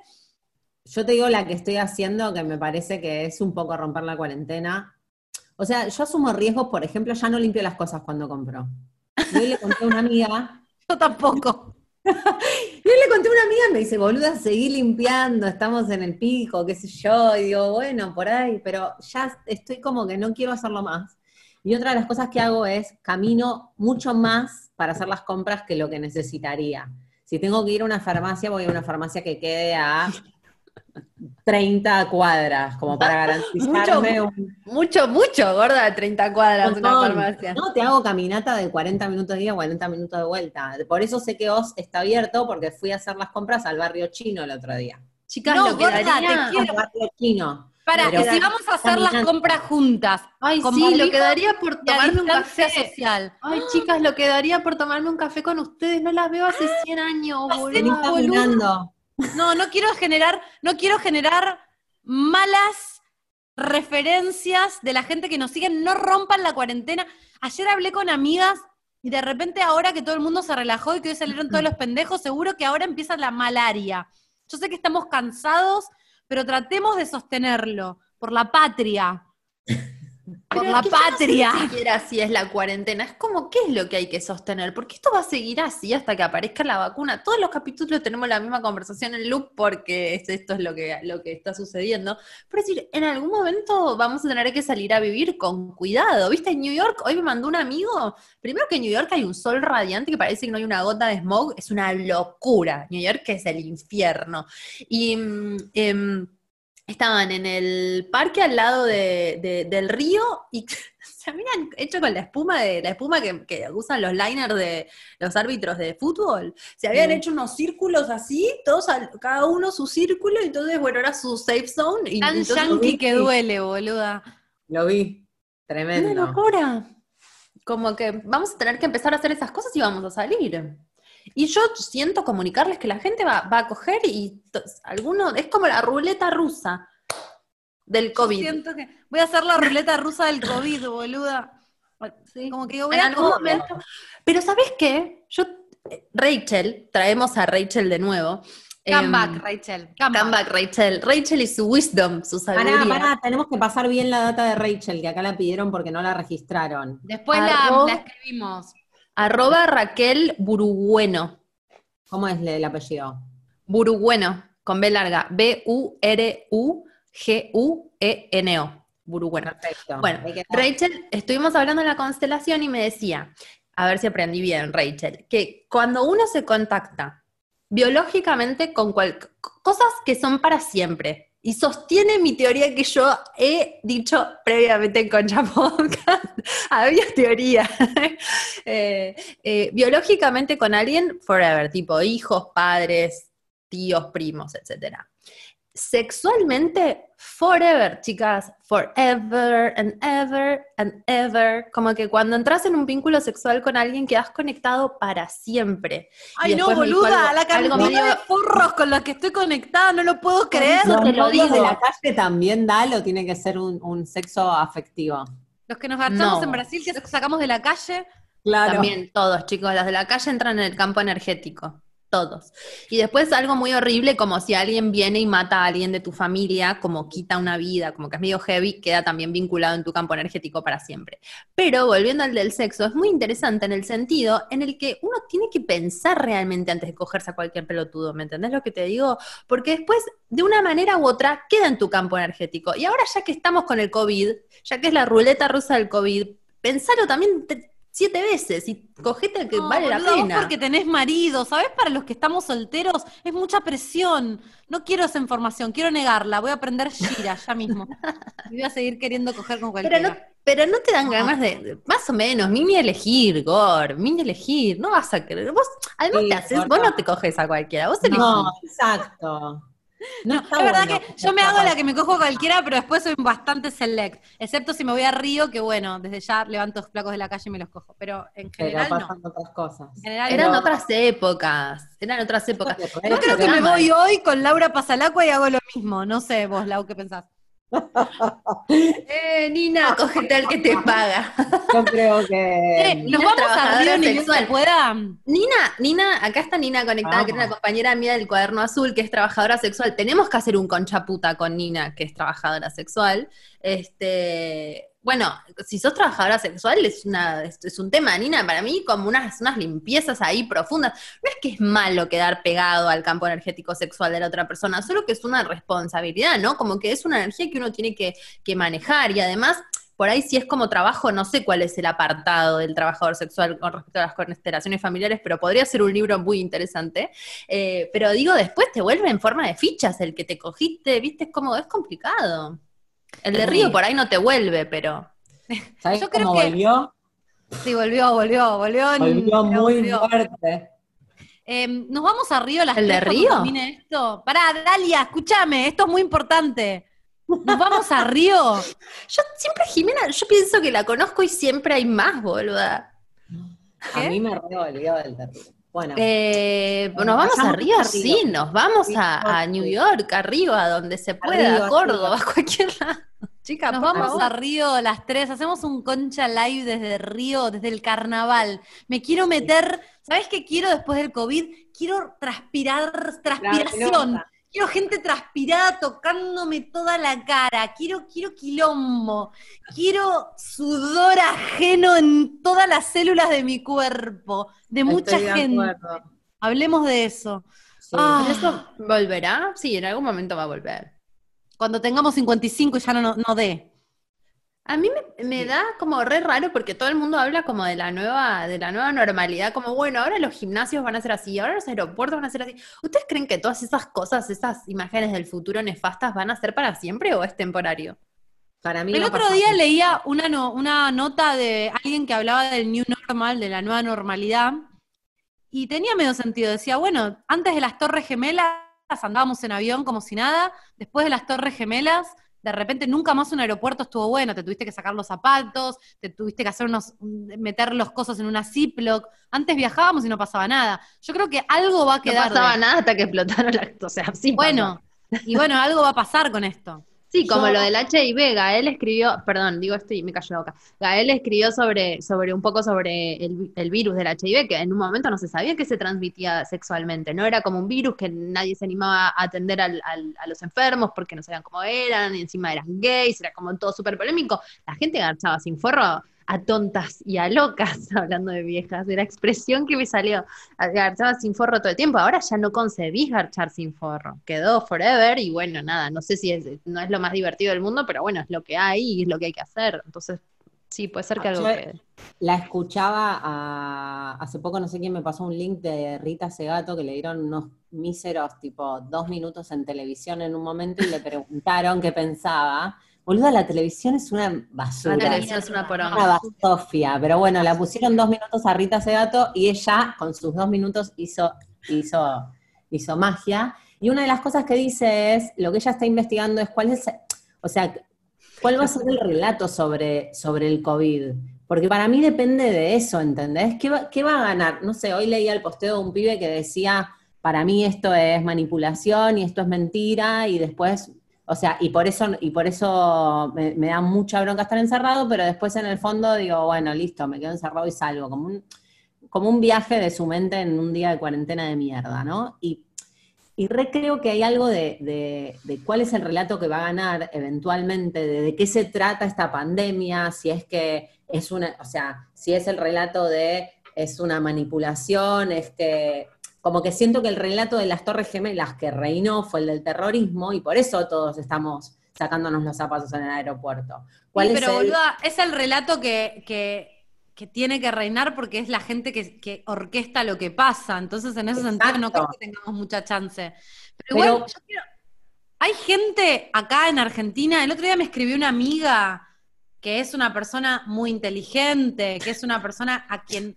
Yo te digo la que estoy haciendo, que me parece que es un poco romper la cuarentena. O sea, yo asumo riesgos, por ejemplo, ya no limpio las cosas cuando compro. Y hoy le conté a una amiga, Yo tampoco. Y le conté a una amiga me dice, boluda, seguí limpiando, estamos en el pico, qué sé yo. Y digo, bueno, por ahí, pero ya estoy como que no quiero hacerlo más. Y otra de las cosas que hago es camino mucho más para hacer las compras que lo que necesitaría. Si tengo que ir a una farmacia, voy a una farmacia que quede a 30 cuadras, como para garantizarme un Mucho, mucho, gorda, de 30 cuadras una farmacia. No, te hago caminata de 40 minutos de ida, 40 minutos de vuelta. Por eso sé que Oz está abierto, porque fui a hacer las compras al barrio chino el otro día. Chicas, No, lo que gorda, te quiero. Al barrio chino. Para, Pero- y si vamos a hacer las compras juntas, Ay, sí, lo barbijo que daría por tomarme un café. social. Ay, chicas, lo que daría por tomarme un café con ustedes, no las veo hace 100 años, boludo. caminando. No, no quiero generar, no quiero generar malas referencias de la gente que nos sigue, no rompan la cuarentena. Ayer hablé con amigas y de repente ahora que todo el mundo se relajó y que hoy salieron todos los pendejos, seguro que ahora empieza la malaria. Yo sé que estamos cansados, pero tratemos de sostenerlo por la patria. por la no sé patria. Ni siquiera si es la cuarentena, es como qué es lo que hay que sostener, porque esto va a seguir así hasta que aparezca la vacuna. Todos los capítulos tenemos la misma conversación en loop porque es- esto es lo que, lo que está sucediendo. Pero es decir, en algún momento vamos a tener que salir a vivir con cuidado. ¿Viste? En New York, hoy me mandó un amigo, primero que en New York hay un sol radiante que parece que no hay una gota de smog, es una locura. New York es el infierno. Y mm, em, estaban en el parque al lado de- de- del río y se habían hecho con la espuma de la espuma que, que usan los liners de los árbitros de fútbol. Se habían Mm. hecho unos círculos así, todos al- cada uno su círculo, y entonces bueno, era su safe zone. Y, Tan entonces- yankee que duele, boluda. Lo vi. Una Tremendo. locura. Como que vamos a tener que empezar a hacer esas cosas y vamos a salir. Y yo siento comunicarles que la gente va, va a coger y alguno, es como la ruleta rusa del COVID. Siento que voy a hacer la ruleta rusa del COVID, boluda. Como que voy en a algún momento. Pero ¿sabes qué? Yo, eh, Rachel, traemos a Rachel de nuevo. Come Em, back, Rachel. Come, come back. back, Rachel. Rachel y su wisdom, su sabiduría. Pará, pará, tenemos que pasar bien la data de Rachel, que acá la pidieron porque no la registraron. Después la escribimos. Arroba Raquel Burugueno. ¿Cómo es el apellido? Burugueno, con B larga. B-U-R-U-G-U-E-N-O. Burugueno. Perfecto. Bueno, Rachel, estuvimos hablando de la constelación y me decía, a ver si aprendí bien, Rachel, que cuando uno se contacta biológicamente con cual- cosas que son para siempre, y sostiene mi teoría que yo he dicho previamente en Concha Podcast, había teoría, Eh, eh, biológicamente con alguien forever, tipo hijos, padres, tíos, primos, etcétera sexualmente forever, chicas, forever and ever and ever. Como que cuando entras en un vínculo sexual con alguien quedas conectado para siempre. Ay, no, boluda, algo- la cantidad algo medio- de forros con los que estoy conectada, no lo puedo creer. eso te ¿Los lo novios de digo. la calle también da o tiene que ser un, un sexo afectivo? Los que nos garchamos No. en Brasil, que sacamos de la calle, Claro. También todos, chicos, las de la calle entran en el campo energético. Todos. Y después algo muy horrible, como si alguien viene y mata a alguien de tu familia, como quita una vida, como que es medio heavy, queda también vinculado en tu campo energético para siempre. Pero volviendo al del sexo, es muy interesante en el sentido en el que uno tiene que pensar realmente antes de cogerse a cualquier pelotudo, ¿me entendés lo que te digo? Porque después, de una manera u otra, queda en tu campo energético. Y ahora ya que estamos con el COVID, ya que es la ruleta rusa del COVID, pensalo también siete veces y cogete el que No, vale la boluda, vos pena. porque tenés marido, ¿sabés? Para los que estamos solteros es mucha presión. No quiero esa información, quiero negarla. Voy a aprender Shira ya mismo. Y voy a seguir queriendo coger con Pero cualquiera. no, pero no te dan ganas de, más o menos, mini elegir, Gor, mini elegir, no vas a querer, vos, además Sí, te haces, vos no. no te coges a cualquiera, vos elegís. No, exacto. No, No, es verdad bueno que yo me hago la que me cojo cualquiera, pero después soy bastante select. Excepto si me voy a Río, que bueno, desde ya levanto los flacos de la calle y me los cojo. Pero en Pero general no. pasan otras cosas. En general Eran no. otras épocas, eran otras épocas. Yo creo que me voy hoy con Laura Pasalacua y hago lo mismo. No sé vos, Lau, ¿qué pensás? Eh, Nina, cógete al que te paga. Yo creo que. Eh, ¿Nos Nina vamos a bien sexual. se pueda? Nina, Nina, acá está Nina conectada, que es una compañera mía del cuaderno azul, que es trabajadora sexual. Tenemos que hacer un conchaputa con Nina, que es trabajadora sexual. Este, bueno, si sos trabajadora sexual, es una, es, es un tema, Nina, para mí, como unas, unas limpiezas ahí profundas. No es que es malo quedar pegado al campo energético sexual de la otra persona, solo que es una responsabilidad, ¿no? Como que es una energía que uno tiene que, que manejar y además por ahí si es como trabajo, no sé cuál es el apartado del trabajador sexual con respecto a las constelaciones familiares, pero podría ser un libro muy interesante. Eh, pero digo, después te vuelve en forma de fichas el que te cogiste, viste, es como, es complicado. El de. Río por ahí no te vuelve, pero... ¿Sabés yo creo cómo que- volvió? Sí, volvió, volvió, volvió. en- Volvió muy volvió. fuerte. Eh, Nos vamos a Río las ¿El de tres Río? esto. Pará, Dalia, escúchame, esto es muy importante. Nos vamos a Río. Yo siempre, Jimena, yo pienso que la conozco y siempre hay más, boluda. A mí me revolvió del terrible. Bueno, Eh, nos vamos a Río. sí, nos vamos a, a. New York, arriba, donde se pueda, Arriba, a Córdoba, a cualquier lado. Chica, Nos vamos favor. a Río las tres, hacemos un concha live desde Río, desde el carnaval. Me quiero meter, ¿sabes qué quiero después del COVID? Quiero transpirar, transpiración. Quiero gente transpirada tocándome toda la cara, quiero, quiero quilombo, quiero sudor ajeno en todas las células de mi cuerpo, de mucha Estoy gente. Hablemos de eso. Sí. Ah. ¿Eso volverá? Sí, en algún momento va a volver. Cuando tengamos 55 y ya no, no, no dé. A mí me, me da como re raro porque todo el mundo habla como de la nueva, de la nueva normalidad, como bueno, ahora los gimnasios van a ser así, ahora los aeropuertos van a ser así. ¿Ustedes creen que todas esas cosas, esas imágenes del futuro nefastas van a ser para siempre o es temporario? Para mí El otro día leía una, no- una nota de alguien que hablaba del new normal, de la nueva normalidad, y tenía medio sentido. Decía, bueno, antes de las Torres Gemelas andábamos en avión como si nada, después de las Torres Gemelas, de repente nunca más un aeropuerto estuvo bueno, te tuviste que sacar los zapatos, te tuviste que hacer unos, meter los cosas en una Ziploc. Antes viajábamos y no pasaba nada. Yo creo que algo va a No quedar. de- pasaba nada hasta que explotaron las... O sea, sí pasó. Bueno, y bueno, algo va a pasar con esto. Sí, como Yo- lo del HIV, Gael escribió, perdón, digo esto y me cayó la boca. Gael escribió sobre, sobre un poco sobre el, el virus del HIV, que en un momento no se sabía que se transmitía sexualmente, no era como un virus que nadie se animaba a atender al- al- a los enfermos porque no sabían cómo eran, y encima eran gays, era como todo súper polémico. La gente garchaba sin forro a tontas y a locas, hablando de viejas, de la expresión que me salió, garchaba sin forro todo el tiempo, ahora ya no concebís garchar sin forro, quedó forever y bueno, nada, no sé si es, no es lo más divertido del mundo, pero bueno, es lo que hay y es lo que hay que hacer, entonces sí, puede ser que algo quede. La escuchaba a- hace poco, no sé quién me pasó un link de Rita Segato que le dieron unos míseros, tipo dos minutos en televisión en un momento y le preguntaron qué pensaba. Boluda, la televisión es una basura. La televisión es una poronga. Una basofia, pero bueno, la pusieron dos minutos a Rita Segato y ella con sus dos minutos hizo, hizo, hizo magia. Y una de las cosas que dice es, lo que ella está investigando es cuál es, o sea, cuál va a ser el relato sobre, sobre el COVID. Porque para mí depende de eso, ¿entendés? ¿Qué va, qué va a ganar? No sé, hoy leía el posteo de un pibe que decía, para mí esto es manipulación y esto es mentira, y después, o sea, y por eso, y por eso me, da mucha bronca estar encerrado, pero después en el fondo digo, bueno, listo, me quedo encerrado y salgo, como un, como un viaje de su mente en un día de cuarentena de mierda, ¿no? Y, y re creo que hay algo de, de- cuál es el relato que va a ganar eventualmente, de qué se trata esta pandemia, si es que es una, o sea, si es el relato de es una manipulación, es que como que siento que el relato de las Torres Gemelas que reinó fue el del terrorismo y por eso todos estamos sacándonos los zapatos en el aeropuerto. ¿Cuál Sí, es pero el- boluda, es el relato que, que, que tiene que reinar porque es la gente que, que orquesta lo que pasa. Entonces, en ese sentido, no creo Exacto. que tengamos mucha chance. Pero, Pero- igual, yo quiero- hay gente acá en Argentina, el otro día me escribió una amiga que es una persona muy inteligente, que es una persona a quien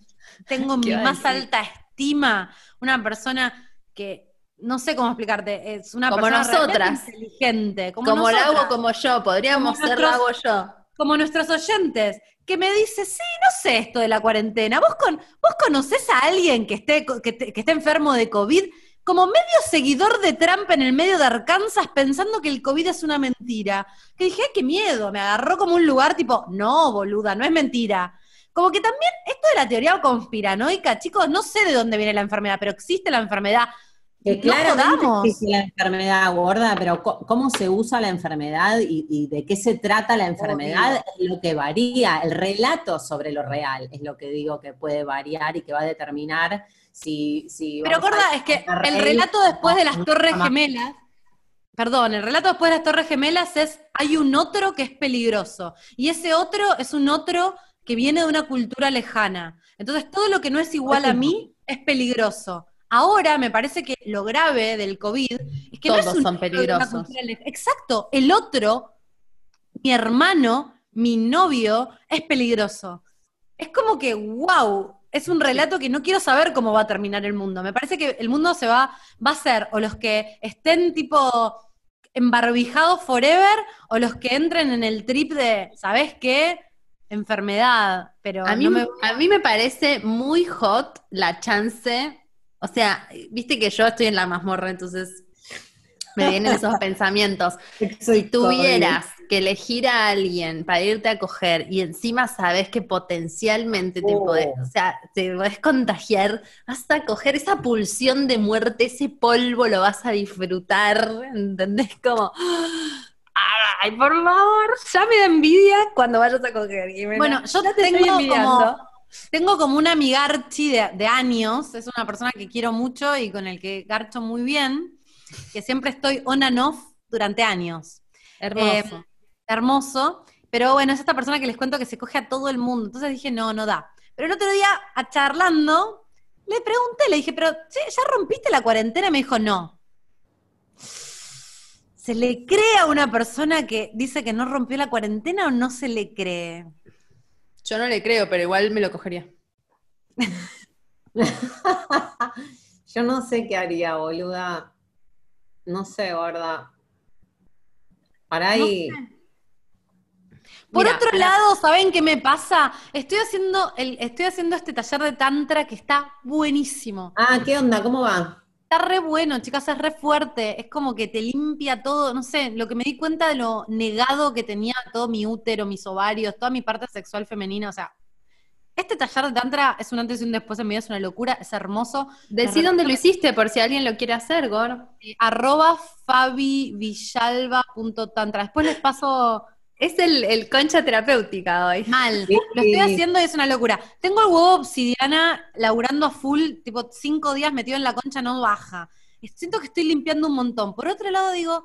tengo ¿Qué mi más alta estima, una persona que no sé cómo explicarte, es una Como persona nosotras. inteligente, como, Como la hago nosotras como yo, podríamos Como ser la hago nuestros- yo. como nuestros oyentes, que me dice, sí, no sé esto de la cuarentena. ¿Vos, con, vos conocés a alguien que esté, que, te- que esté enfermo de COVID? Como medio seguidor de Trump en el medio de Arkansas pensando que el COVID es una mentira. Que dije, "Ay, qué miedo, me agarró como un lugar tipo, no, boluda, no es mentira. Como que también esto de la teoría conspiranoica, chicos, no sé de dónde viene la enfermedad, pero existe la enfermedad. Que jodamos. existe la enfermedad gorda, pero cómo se usa la enfermedad y, y de qué se trata la enfermedad es lo que varía. El relato sobre lo real es lo que digo que puede variar y que va a determinar si... si Pero gorda, es que el relato después de las Torres. Gemelas, perdón, el relato después de las Torres Gemelas es, hay un otro que es peligroso, y ese otro es un otro que viene de una cultura lejana. Entonces, todo lo que no es igual a mí es peligroso. Ahora me parece que lo grave del COVID es que no Todos es un son peligrosos. cultura Exacto, el otro, mi hermano, mi novio, es peligroso. Es como que, wow, es un relato que no quiero saber cómo va a terminar el mundo. Me parece que el mundo se va, va a ser o los que estén tipo embarbijados forever o los que entren en el trip de, ¿sabes qué? Enfermedad, pero A mí, no me... a mí me parece muy hot la chance, o sea, viste que yo estoy en la mazmorra, entonces me vienen esos pensamientos. Si tuvieras que elegir a alguien para irte a coger y encima sabes que potencialmente te Oh. podés, o sea, te podés contagiar, vas a coger esa pulsión de muerte, ese polvo lo vas a disfrutar, ¿entendés? Como, ay, por favor, ya me da envidia cuando vayas a coger. Jimena. Bueno, yo Ya te estoy tengo envidiando. como, tengo como una amigarchi de, de años, es una persona que quiero mucho y con el que garcho muy bien, que siempre estoy on and off durante años. Hermoso. Eh, hermoso, pero bueno, es esta persona que les cuento que se coge a todo el mundo, entonces dije, no, no da. Pero el otro día, a charlando, le pregunté, le dije, pero che, ¿ya rompiste la cuarentena? Y me dijo, no. ¿Se le cree a una persona que dice que no rompió la cuarentena o no se le cree? Yo no le creo, pero igual me lo cogería. Yo no sé qué haría, boluda. No sé, gorda. Para ahí. Por Mira, otro lado, ¿saben qué me pasa? Estoy haciendo, el, estoy haciendo este taller de tantra que está buenísimo. Ah, ¿qué onda? ¿Cómo va? Está re bueno, chicas, es re fuerte. Es como que te limpia todo. No sé, lo que me di cuenta de lo negado que tenía todo mi útero, mis ovarios, toda mi parte sexual femenina. O sea, este taller de Tantra es un antes y un después en mi vida, es una locura, es hermoso. Decí dónde lo hiciste por si alguien lo quiere hacer, Gor. Eh, arroba fabivillalba.tantra. Después les paso Es el, el concha terapéutica hoy. mal. Sí. Lo estoy haciendo y es una locura. Tengo el huevo obsidiana laburando a full, tipo cinco días metido en la concha, no baja. Siento que estoy limpiando un montón. Por otro lado, digo,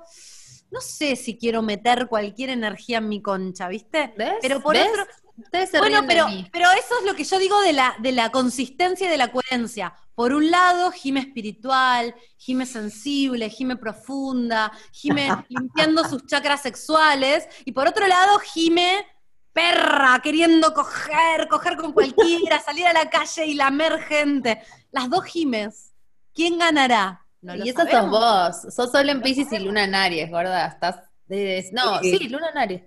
no sé si quiero meter cualquier energía en mi concha, ¿viste? ¿Ves? Pero por ¿Ves? otro, Ustedes se bueno, ríen de pero, mí. pero eso es lo que yo digo de la, de la consistencia y de la coherencia. Por un lado, Jime espiritual, Jime sensible, Jime profunda, Jime limpiando sus chakras sexuales, y por otro lado, Jime perra, queriendo coger, coger con cualquiera, salir a la calle y lamer gente. Las dos Jimes. ¿Quién ganará? No y eso sos vos. Sos Sol en Pisces y Luna en Aries, gorda. Estás. de- no, Sí. sí, Luna en Aries.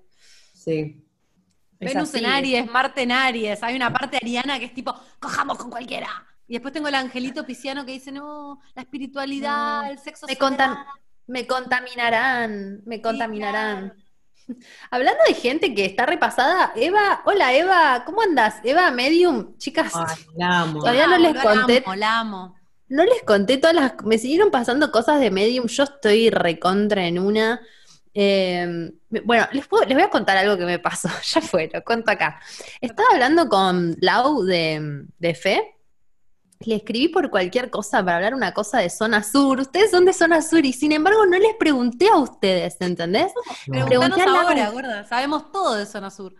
Sí. Venus así. en Aries, Marte en Aries. Hay una parte ariana que es tipo, cojamos con cualquiera. Y después tengo el angelito pisciano que dice, no, la espiritualidad, No, el sexo Me, soberano". contam- me contaminarán, me contaminarán. Hablando de gente que está repasada, Eva, hola Eva, ¿cómo andas? Eva Medium, chicas, Ay, la amo. Todavía no les la conté. amo, la amo. no les conté todas las, me siguieron pasando cosas de Medium, yo estoy recontra en una. Eh, bueno, les, puedo- les voy a contar algo que me pasó, ya fue, lo cuento acá. Estaba hablando con Lau de, de Fe, le escribí por cualquier cosa para hablar una cosa de zona sur. Ustedes son de zona sur y sin embargo no les pregunté a ustedes, ¿entendés? No. Pregunté a Lau. ahora, gorda. Sabemos todo de Zona Sur.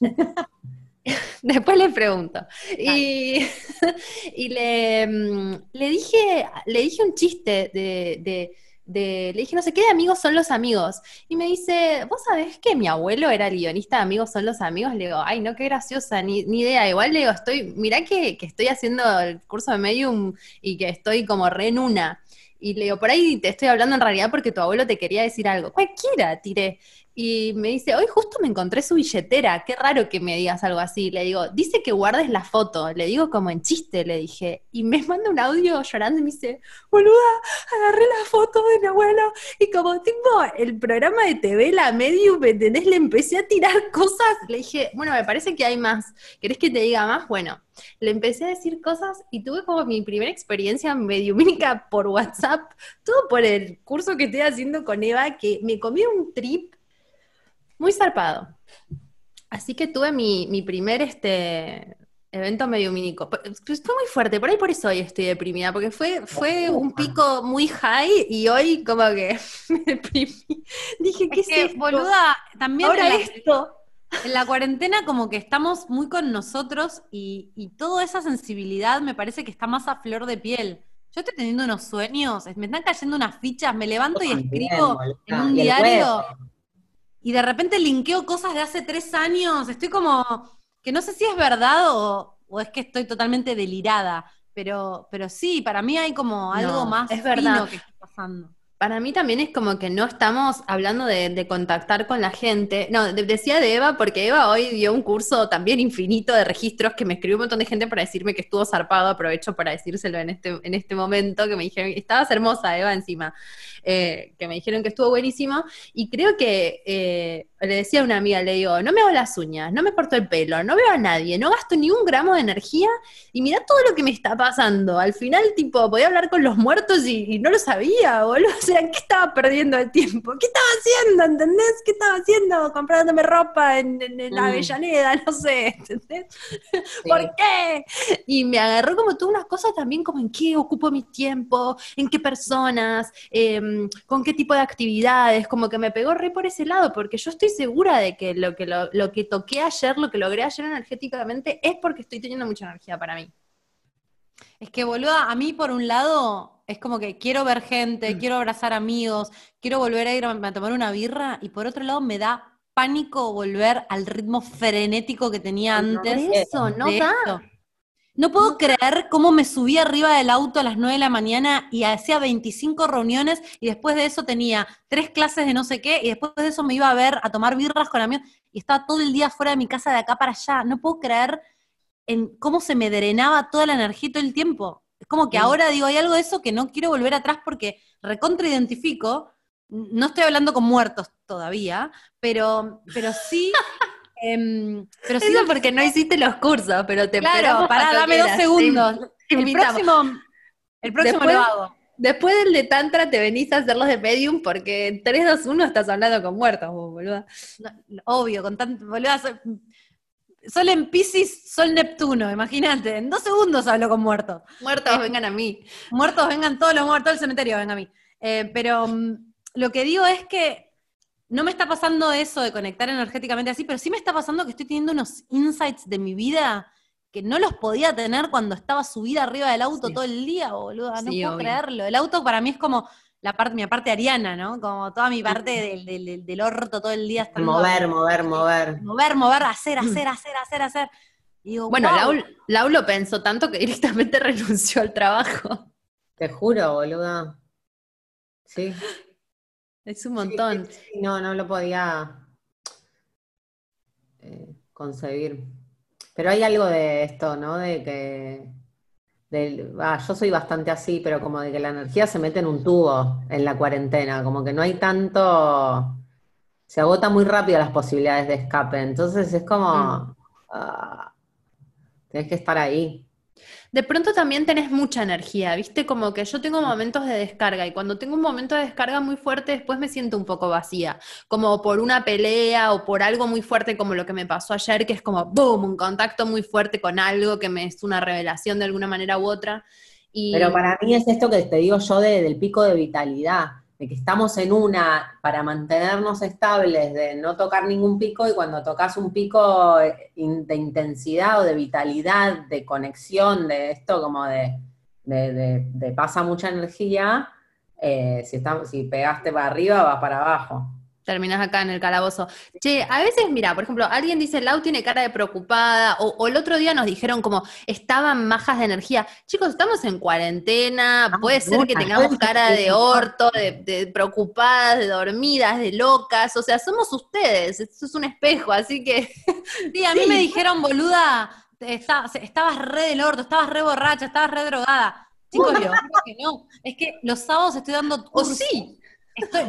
Después les pregunto. Y, y le, mm, le dije, le dije un chiste de, de- de- le dije, no sé qué de amigos son los amigos. Y me dice, ¿vos sabés que mi abuelo era el guionista de Amigos son los amigos? Le digo, ay, no, qué graciosa, ni, ni idea. Igual le digo, estoy, mirá que, que estoy haciendo el curso de Medium y que estoy como re en una. Y le digo, por ahí te estoy hablando en realidad porque tu abuelo te quería decir algo. Cualquiera, tiré. Y me dice, hoy justo me encontré su billetera, qué raro que me digas algo así. Le digo, dice que guardes la foto, le digo como en chiste, le dije. Y me manda un audio llorando y me dice, boluda, agarré la foto de mi abuelo y como tipo el programa de TV, la Medium, ¿me entendés? Le empecé a tirar cosas. Le dije, bueno, me parece que hay más. ¿Querés que te diga más? Bueno, le empecé a decir cosas y tuve como mi primera experiencia mediumínica por WhatsApp, todo por el curso que estoy haciendo con Eva, que me comí un trip muy zarpado. Así que tuve mi, mi primer este, evento mediumínico. Pues fue muy fuerte, por ahí por eso hoy estoy deprimida, porque fue, fue un pico muy high y hoy como que me deprimí. Dije, ¿qué Es es, que, esto? boluda, también Ahora en la, esto. en la cuarentena como que estamos muy con nosotros y, y toda esa sensibilidad me parece que está más a flor de piel. Yo estoy teniendo unos sueños, me están cayendo unas fichas, me levanto y escribo en un diario. Y de repente linkeo cosas de hace tres años. Estoy como, que no sé si es verdad o, o es que estoy totalmente delirada, pero, pero sí, para mí hay como algo No, más es verdad. que está pasando. Para mí también es como que no estamos hablando de, contactar con la gente. No, decía de Eva, porque Eva hoy dio un curso también infinito de registros que me escribió un montón de gente para decirme que estuvo zarpado. Aprovecho para decírselo en este, en este momento, que me dijeron, estabas hermosa, Eva, encima. Eh, que me dijeron que estuvo buenísimo. Y creo que eh, le decía a una amiga, le digo, no me hago las uñas, no me corto el pelo, no veo a nadie, no gasto ni un gramo de energía y mira todo lo que me está pasando. Al final, tipo, podía hablar con los muertos y, no lo sabía, boludo. O sea, ¿qué estaba perdiendo el tiempo? ¿Qué estaba haciendo? ¿Entendés? ¿Qué estaba haciendo? Comprándome ropa en, la mm. Avellaneda, no sé, ¿entendés? ¿Por qué? Y me agarró como todas unas cosas también como en qué ocupo mi tiempo, en qué personas, em, con qué tipo de actividades, como que me pegó re por ese lado, porque yo estoy segura de que lo que, lo que toqué ayer, lo que logré ayer energéticamente, es porque estoy teniendo mucha energía para mí. Es que, boluda, a mí por un lado es como que quiero ver gente, mm. quiero abrazar amigos, quiero volver a ir a, tomar una birra, y por otro lado me da pánico volver al ritmo frenético que tenía antes. eso, no da. No puedo creer cómo me subí arriba del auto a las 9 de la mañana y hacía 25 reuniones y después de eso tenía tres clases de no sé qué y después de eso me iba a ver a tomar birras con amigos y estaba todo el día fuera de mi casa de acá para allá. No puedo creer en cómo se me drenaba toda la energía todo el tiempo. Es como que ahora digo, hay algo de eso que no quiero volver atrás porque recontra identifico, no estoy hablando con muertos todavía, pero, pero sí... Em, pero sí, Eso porque no hiciste los cursos, pero te Claro, pará, dame dos segundos. el próximo, el próximo lo hago. Después del de Tantra te venís a hacer los de Medium porque en 3, 2, 1 estás hablando con muertos, boluda. obvio, con tanto, boluda, Sol en Pisces, Sol Neptuno, imagínate. En dos segundos hablo con muertos. Muertos, eh, vengan a mí. Muertos, vengan todos los muertos, todo el cementerio, venga a mí. Eh, pero mm, lo que digo es que no me está pasando eso de conectar energéticamente así, pero sí me está pasando que estoy teniendo unos insights de mi vida que no los podía tener cuando estaba subida arriba del auto todo el día, boludo. No puedo creerlo. El auto para mí es como la parte, mi parte ariana, ¿no? Como toda mi parte del, orto todo el día. Estando mover, mover, mover. Mover, mover, hacer, hacer, hacer, hacer, hacer. bueno, Lau, lo pensó tanto que directamente renunció al trabajo. Te juro, boluda. Sí. Es un montón. no, no lo podía eh, concebir. Pero hay algo de esto, ¿no? De que yo soy bastante así, pero como de que la energía se mete en un tubo en la cuarentena, como que no hay tanto, se agota muy rápido las posibilidades de escape, entonces es como, mm. ah, tienes que estar ahí. De pronto también tenés mucha energía, ¿viste? Como que yo tengo momentos de descarga y cuando tengo un momento de descarga muy fuerte, después me siento un poco vacía, como por una pelea o por algo muy fuerte como lo que me pasó ayer, que es como, ¡boom!, un contacto muy fuerte con algo que me es una revelación de alguna manera u otra. Pero para mí es esto que te digo yo del pico de vitalidad de que estamos en una para mantenernos estables, de no tocar ningún pico, y cuando tocas un pico de intensidad o de vitalidad, de conexión, de esto como de, de, pasa mucha energía, eh, si, si pegaste para arriba, vas para abajo terminas acá en el calabozo. Che, a veces, mira, por ejemplo, alguien dice, Lau tiene cara de preocupada, o, el otro día nos dijeron como, estaban majas de energía. Chicos, estamos en cuarentena, ah, puede ser que tengamos cara de orto, de, preocupadas, de dormidas, de locas, o sea, somos ustedes, esto es un espejo, así que... Sí, a mí me dijeron, boluda, estabas, re del orto, estabas re borracha, estabas re drogada. Chicos, yo creo que no. Es que los sábados estoy dando O sí,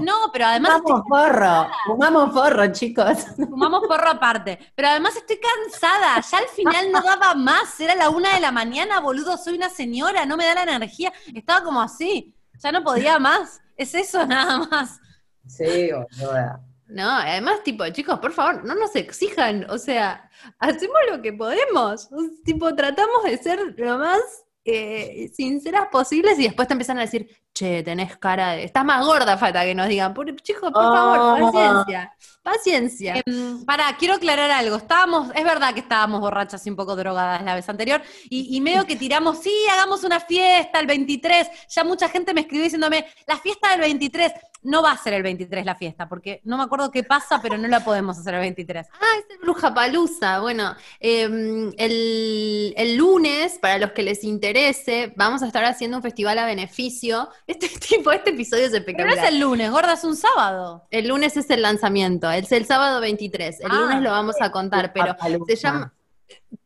no, pero además. Fumamos porro, fumamos porro, chicos. Fumamos porro aparte. Pero además estoy cansada. Ya al final no daba más. Era la una de la mañana, boludo. Soy una señora, no me da la energía. Estaba como así. Ya no podía más. Es eso nada más. Sí, boludo. No, además, tipo, chicos, por favor, no nos exijan. O sea, hacemos lo que podemos. Tipo, tratamos de ser lo más eh, sinceras posibles y después te empiezan a decir, che, tenés cara de. Estás más gorda, Fata, que nos digan. chicos, por favor, ah. paciencia. Paciencia. Em, para, quiero aclarar algo. Estábamos, es verdad que estábamos borrachas y un poco drogadas la vez anterior, y, y medio que tiramos, sí, hagamos una fiesta el 23. Ya mucha gente me escribió diciéndome, la fiesta del 23. No va a ser el 23 la fiesta, porque no me acuerdo qué pasa, pero no la podemos hacer el 23. Ah, es el Bruja Palusa. Bueno, em, el, el lunes, para los que les interese, vamos a estar haciendo un festival a beneficio. Este tipo, este episodio es Pero espectacular. no es el lunes, gorda, es un sábado. El lunes es el lanzamiento, es el sábado 23. El Ah, lunes lo vamos a contar, pero se llama...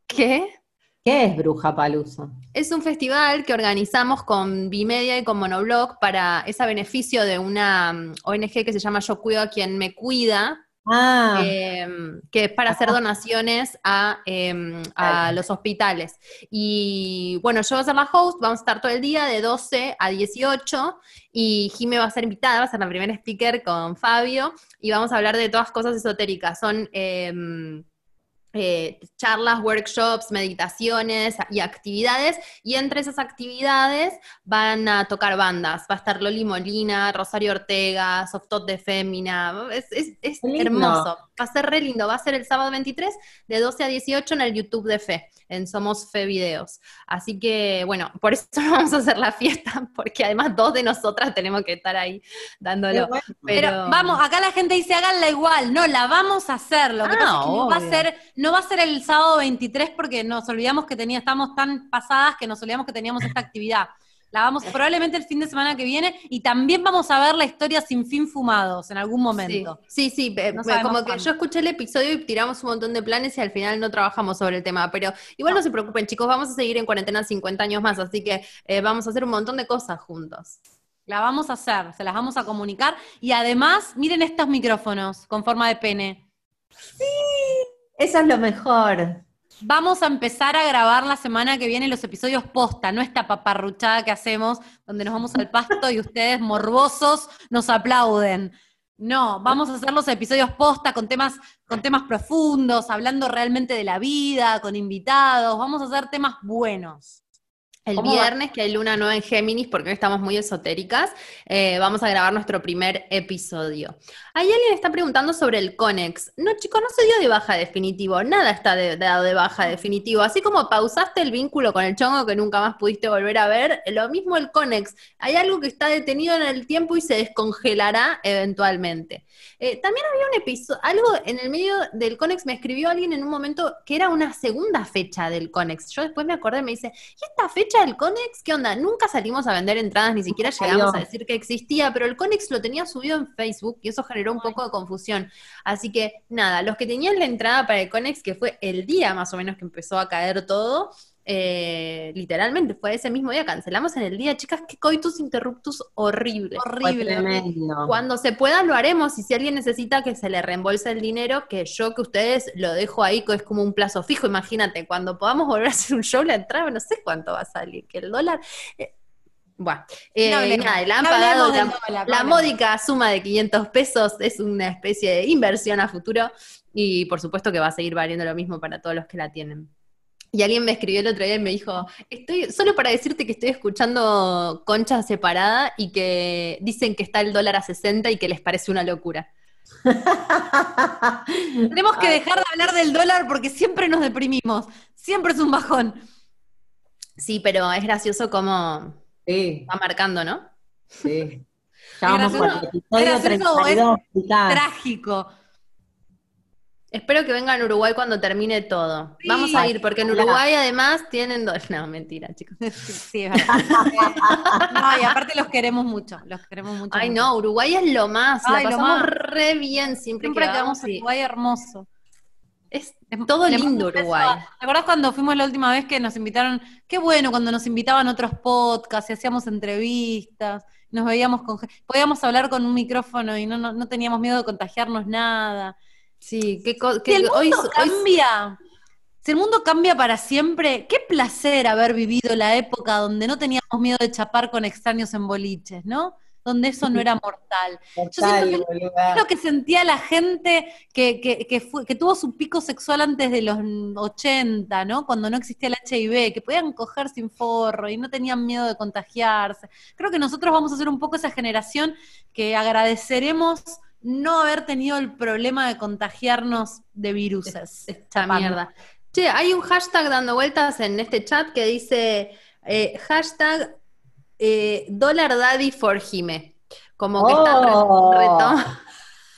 ¿Qué? ¿Qué es Bruja Palusa? Es un festival que organizamos con Bimedia y con Monoblog para ese beneficio de una mm, ONG que se llama Yo Cuido a quien me cuida, Ah, eh, que es para hacer donaciones a, eh, a los hospitales. Y bueno, yo voy a ser la host, vamos a estar todo el día de 12 a 18 y Jime va a ser invitada, va a ser la primera speaker con Fabio y vamos a hablar de todas cosas esotéricas. Son... eh, eh, charlas, workshops, meditaciones y actividades, y entre esas actividades van a tocar bandas. Va a estar Loli Molina, Rosario Ortega, Softot de Fémina. Es, hermoso. Va a ser re lindo. Va a ser el sábado 23 de 12 a 18 en el YouTube de Fe, en Somos Fe Videos. Así que, bueno, por eso no vamos a hacer la fiesta, porque además dos de nosotras tenemos que estar ahí dándolo. bueno. Pero, vamos, acá la gente dice, háganla igual. No, la vamos a hacer. Lo que Ah, pasa es que no va a ser, no va a ser el sábado 23 porque nos olvidamos que tenía, estamos tan pasadas que nos olvidamos que teníamos esta actividad. La vamos probablemente el fin de semana que viene y también vamos a ver la historia sin fin fumados en algún momento. Sí, sí, sí, No sabemos como que yo escuché el episodio y tiramos un montón de planes y al final no trabajamos sobre el tema, pero igual no, se preocupen chicos, vamos a seguir en cuarentena 50 años más, así que eh, vamos a hacer un montón de cosas juntos. La vamos a hacer, se las vamos a comunicar. Y además, miren estos micrófonos con forma de pene. Eso es lo mejor. Vamos a empezar a grabar la semana que viene los episodios posta, no esta paparruchada que hacemos, donde nos vamos al pasto y ustedes morbosos nos aplauden. No, vamos a hacer los episodios posta con temas, con temas profundos, hablando realmente de la vida, con invitados, vamos a hacer temas buenos. El viernes, que hay luna nueva en Géminis, porque hoy estamos muy esotéricas, eh, vamos a grabar nuestro primer episodio. Ahí alguien está preguntando sobre el Conex. No, chicos, no se dio de baja definitivo, nada está de- dado de baja definitivo. Así como pausaste el vínculo con el chongo que nunca más pudiste volver a ver, lo mismo el Conex. Hay algo que está detenido en el tiempo y se descongelará eventualmente. Eh, también había un episodio, algo en el medio del Conex, me escribió alguien en un momento que era una segunda fecha del Conex. Yo después me acordé, me dice, ¿y esta fecha del Conex? ¿Qué onda? Nunca salimos a vender entradas, ni siquiera llegamos a decir que existía, pero el Conex lo tenía subido en Facebook y eso generó un poco de confusión. Así que nada, los que tenían la entrada para el Conex, que fue el día más o menos que empezó a caer todo, eh, literalmente fue ese mismo día, cancelamos en el día, chicas, qué coitus interruptus horrible. Horrible. Cuando se pueda lo haremos. Y si alguien necesita que se le reembolse el dinero, que yo que ustedes lo dejo ahí, que es como un plazo fijo, imagínate, cuando podamos volver a hacer un show, la entrada no sé cuánto va a salir, que el dólar... eh, bueno, eh, No hablemos, nada, la han no pagado la, dólar, la módica suma de 500 pesos, es una especie de inversión a futuro. Y por supuesto que va a seguir valiendo lo mismo para todos los que la tienen. Y alguien me escribió el otro día y me dijo, estoy, solo para decirte que estoy escuchando Concha separada y que dicen que está el dólar a 60 y que les parece una locura. Tenemos que dejar de hablar del dólar porque siempre nos deprimimos, siempre es un bajón. Sí, pero es gracioso cómo Sí, va marcando, ¿no? sí. Ya vamos por el gracioso- episodio gracioso 32, chicas. Trágico. Espero que vengan a Uruguay cuando termine todo. Sí. Vamos a ir, porque en. Uruguay además tienen dos. No, mentira, chicos. Sí, sí, es verdad. No, y aparte los queremos mucho, los queremos mucho. Ay, mucho. no, Uruguay es lo más. Ay, la lo más. re bien siempre, Siempre que que vamos a Uruguay hermoso. Es todo Le lindo Uruguay. ¿Te acordás cuando fuimos la última vez que nos invitaron? Qué bueno cuando nos invitaban otros podcasts y hacíamos entrevistas, nos veíamos con podíamos hablar con un micrófono y no, no, no teníamos miedo de contagiarnos nada. Sí, qué co- Si qué- el mundo hoy, hoy- cambia, si el mundo cambia para siempre, qué placer haber vivido la época donde no teníamos miedo de chapar con extraños en boliches, ¿no? Donde eso no era mortal. Total, siento. Es lo que sentía la gente que, que, que, fue- que tuvo su pico sexual antes de los 80, ¿no? Cuando no existía el HIV, que podían coger sin forro y no tenían miedo de contagiarse. Creo que nosotros vamos a ser un poco esa generación que agradeceremos no haber tenido el problema de contagiarnos de viruses. esta mierda. Che, hay un hashtag dando vueltas en este chat que dice eh, hashtag eh, Dollar Daddy for Jime. Como que Oh. reto-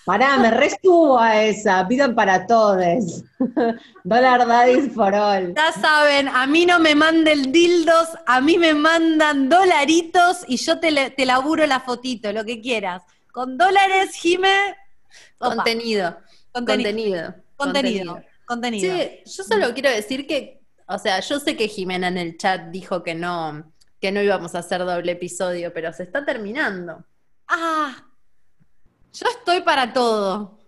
Pará, me resubo a esa. Pidan para todos. Dólar daddies for all. Ya saben, a mí no me manden dildos, a mí me mandan dolaritos y yo te, te laburo la fotito, lo que quieras. Con dólares, Jime. opa, contenido, contenido. contenido. Contenido. Sí, yo solo quiero decir que, o sea, yo sé que Jimena en el chat dijo que no, que no íbamos a hacer doble episodio, pero se está terminando. Ah, yo estoy para todo.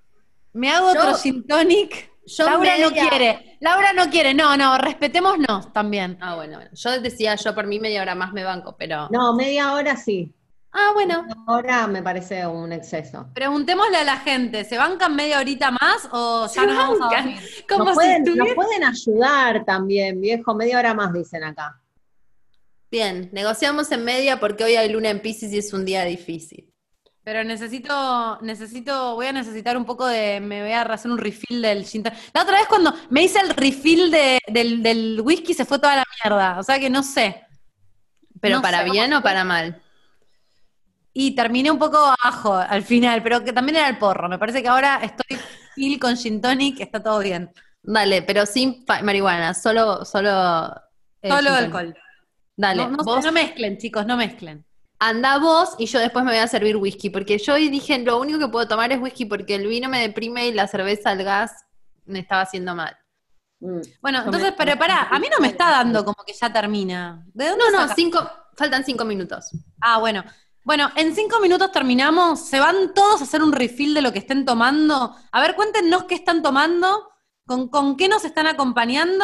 Me hago Yo- otro gin tonic. yo Laura no quiere. Laura no quiere. No, no, respetémonos también. Ah, bueno, bueno. Yo decía, yo por mí media hora más me banco, pero. No, media hora sí. Ah, bueno. Media hora me parece un exceso. Preguntémosle a la gente, ¿se bancan media horita más o ya Se nos vamos a bancan. dormir? Como Nos si pueden, nos pueden ayudar también, viejo. Media hora más dicen acá. Bien, negociamos en media porque hoy hay luna en Pisces y es un día difícil. Pero necesito, necesito, voy a necesitar un poco de, me voy a hacer un refill del gin tonic. La otra vez cuando me hice el refill de- del, del whisky se fue toda la mierda, o sea que no sé. ¿Pero No para sé. bien o para mal? Y terminé un poco abajo al final, pero que también era el porro. Me parece que ahora estoy full con gin tonic, está todo bien. Dale, pero sin marihuana, solo, solo. eh, Solo alcohol. Dale, No, no, vos no mezclen, chicos, no mezclen. anda vos y yo después me voy a servir whisky, porque yo hoy dije, lo único que puedo tomar es whisky porque el vino me deprime y la cerveza al gas me estaba haciendo mal. Mm. Bueno, Yo entonces, me- pero pará, a mí no me está dando como que ya termina. ¿De dónde No, no, cinco, faltan cinco minutos. Ah, bueno. Bueno, en cinco minutos terminamos. Se van todos a hacer un refill de lo que estén tomando. A ver, cuéntenos qué están tomando, con, con qué nos están acompañando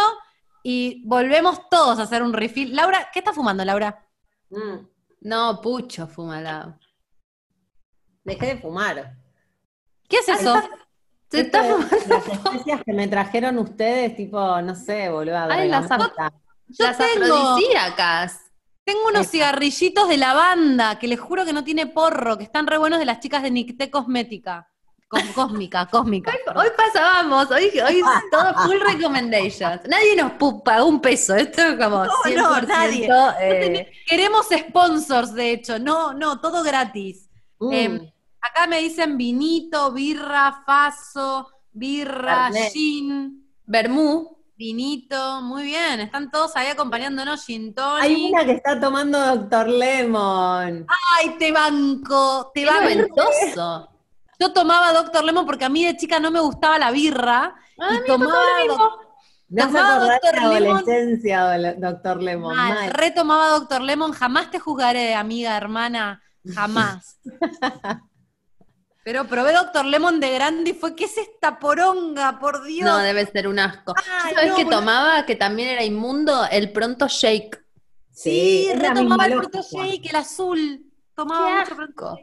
y volvemos todos a hacer un refill. Laura, ¿qué está fumando, Laura? Mm. No, pucho, fumalado. Dejé de fumar. ¿Qué es eso? Se está Esto fumando. Las especias que me trajeron ustedes, tipo, no sé, boludo. Ay, las bergamota. Yo Las tengo, afrodisíacas. Tengo unos cigarrillitos de lavanda que les juro que no tiene porro, que están re buenos de las chicas de Nicté Cosmética. Cos- cósmica, cósmica. Hoy pasábamos, hoy, hoy es todo full recommendations. Nadie nos pagó un peso, esto es como 100%. no, nadie. eh, Queremos sponsors, de hecho. No, no, todo gratis. Mm. Em, Acá me dicen vinito, birra, faso, birra, gin, Bermú. Vinito. Muy bien, están todos ahí acompañándonos, gin Hay una que está tomando Doctor Lemon. Ay, te banco, te banco. noventoso. Yo tomaba Doctor Lemon porque a mí de chica no me gustaba la birra. Ah, y tomaba Me hace acordar Dr. la adolescencia, Dol- Doctor Lemon. Mal, mal. retomaba Doctor Lemon, jamás te juzgaré, amiga, hermana, jamás. Pero probé Doctor Lemon de grande y fue, ¿qué es esta poronga? Por Dios. No, debe ser un asco. Ay, ¿Sabes no, qué tomaba? Que también era inmundo, el pronto shake. sí, la retomaba el lógica. Shake, el azul. Tomaba Qué mucho. Tomaba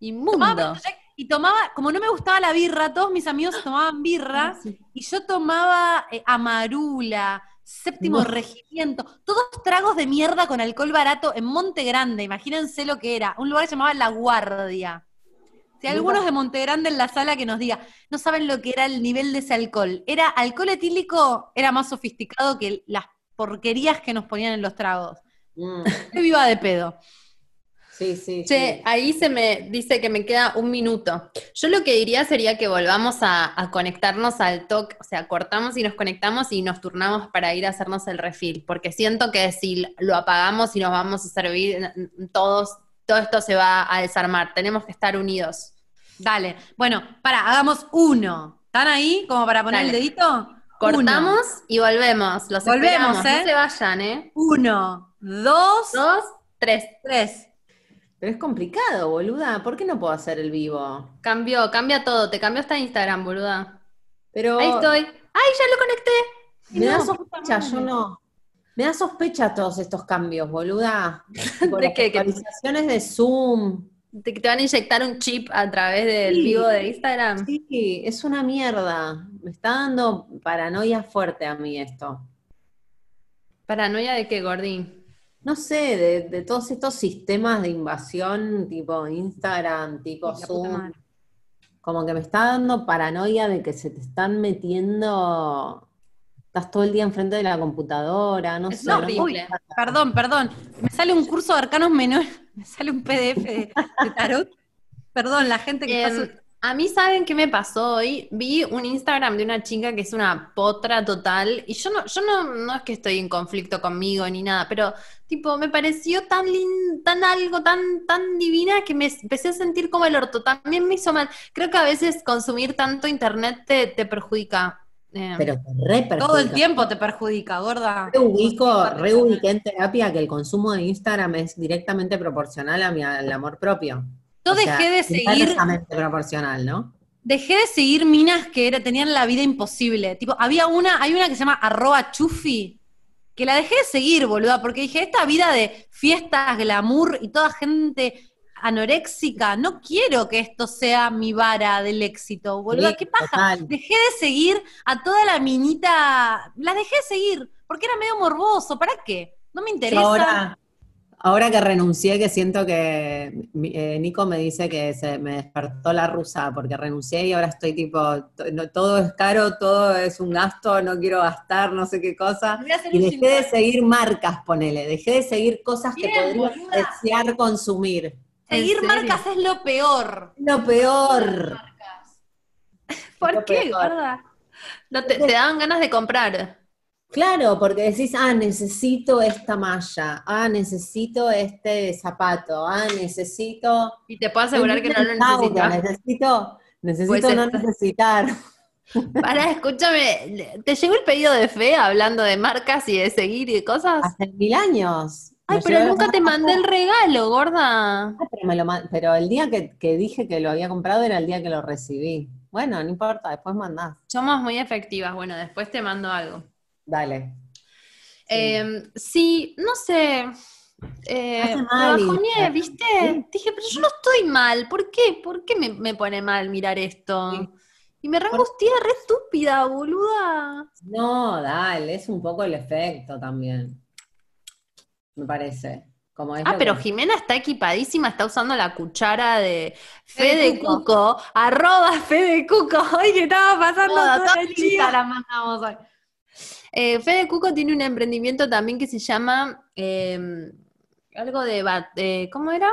Inmundo. Shake y tomaba, como no me gustaba la birra, todos mis amigos tomaban birra y yo tomaba eh, amarula, séptimo No. regimiento, todos tragos de mierda con alcohol barato en Monte Grande, imagínense lo que era, un lugar que se llamaba La Guardia. Algunos de Monte Grande en la sala que nos diga, no saben lo que era el nivel de ese alcohol. Era alcohol etílico, era más sofisticado que las porquerías que nos ponían en los tragos. Mm, viva de pedo. Sí, sí, Che, sí. ahí se me dice que me queda un minuto. Yo lo que diría sería que volvamos a, a conectarnos al toque, o sea, cortamos y nos conectamos y nos turnamos para ir a hacernos el refill, porque siento que si lo apagamos y nos vamos a servir, todos, todo esto se va a desarmar. Tenemos que estar unidos. Dale. Bueno, para, hagamos uno. ¿Están ahí como para poner Dale. el dedito? Cortamos y volvemos. Los Volvemos, esperamos. ¿eh? No se vayan, ¿eh? Uno, dos, Dos, tres. tres. Pero es complicado, boluda. ¿Por qué no puedo hacer el vivo? Cambió, cambia todo. Te cambió hasta Instagram, boluda. Pero Ahí estoy. ¡Ay, ya lo conecté! me da No, sospecha, yo no. Me da sospecha todos estos cambios, boluda. ¿De qué? ¿Que- actualizaciones de Zoom. Te, te van a inyectar un chip a través del Sí. vivo de Instagram. Sí, es una mierda. Me está dando paranoia fuerte a mí esto. Paranoia de que Gordín. No sé, de, de todos estos sistemas de invasión, tipo Instagram, tipo Zoom. Como que me está dando paranoia de que se te están metiendo estás todo el día enfrente de la computadora, no Es sé. no horrible. gusta. Perdón, perdón. Me sale un curso de arcanos menores, me sale un PDF de, de tarot. Perdón, la gente que está... Em, a mí, ¿saben qué me pasó hoy? Vi un Instagram de una chica que es una potra total, y yo no, yo no, no es que estoy en conflicto conmigo ni nada, pero tipo, me pareció tan lin- tan algo, tan, tan divina que me empecé a sentir como el orto. También me hizo mal. Creo que a veces consumir tanto internet te, te perjudica. Eh, Pero te re Todo el tiempo te perjudica, gorda. Reubico, reubiqué en terapia que el consumo de Instagram es directamente proporcional a mi, al amor propio. Yo O sea, dejé de seguir, inversamente proporcional, ¿no? dejé de seguir minas que era- tenían la vida imposible. Tipo, había una, hay una que se llama arroba chufi, que la dejé de seguir, boluda, porque dije, esta vida de fiestas, glamour y toda gente anoréxica, no quiero que esto sea mi vara del éxito, boluda, Sí, qué paja. total. Dejé de seguir a toda la minita, la dejé de seguir, porque era medio morboso, ¿para qué? No me interesa. ahora, ahora que renuncié, que siento que eh, Nico me dice que se me despertó la rusa porque renuncié y ahora estoy tipo, no, todo es caro, todo es un gasto, no quiero gastar, no sé qué cosa. Y dejé de seguir marcas, ponele, dejé de seguir cosas que podría boluda. desear consumir. Seguir marcas es lo peor. Lo peor. ¿Por lo qué, gorda? No te, te daban ganas de comprar. Claro, porque decís, ah, necesito esta malla, ah, necesito este zapato, ah, necesito... Y te puedo asegurar que no lo necesitas. Necesito, necesito Pues no esta- necesitar. Pará, escúchame, ¿te llegó el pedido de fe hablando de marcas y de seguir y de cosas? Hace mil años. Ay, pero nunca te mandé el regalo, gorda. pasada, Pero, me lo ma- pero el día que, que dije que lo había comprado era el día que lo recibí. Bueno, no importa, después mandás. Somos muy efectivas. Bueno, después te mando algo. Dale. Sí. Eh, sí, no sé. Eh, mal, Insta. ¿viste? Sí. Dije, pero yo no estoy mal. ¿Por qué? ¿Por qué me, me pone mal mirar esto? Sí. Y me reangustié, re estúpida, boluda. No, dale, es un poco el efecto también. Me parece. Como es Ah, pero que- Jimena está equipadísima, está usando la cuchara de Fede Fede Cuco, arroba Fede Cuco. Ay, que estaba pasando el día. Instagram mandamos hoy. Eh, Fede Cuco tiene un emprendimiento también que se llama eh, algo de, bat- eh, ¿cómo era?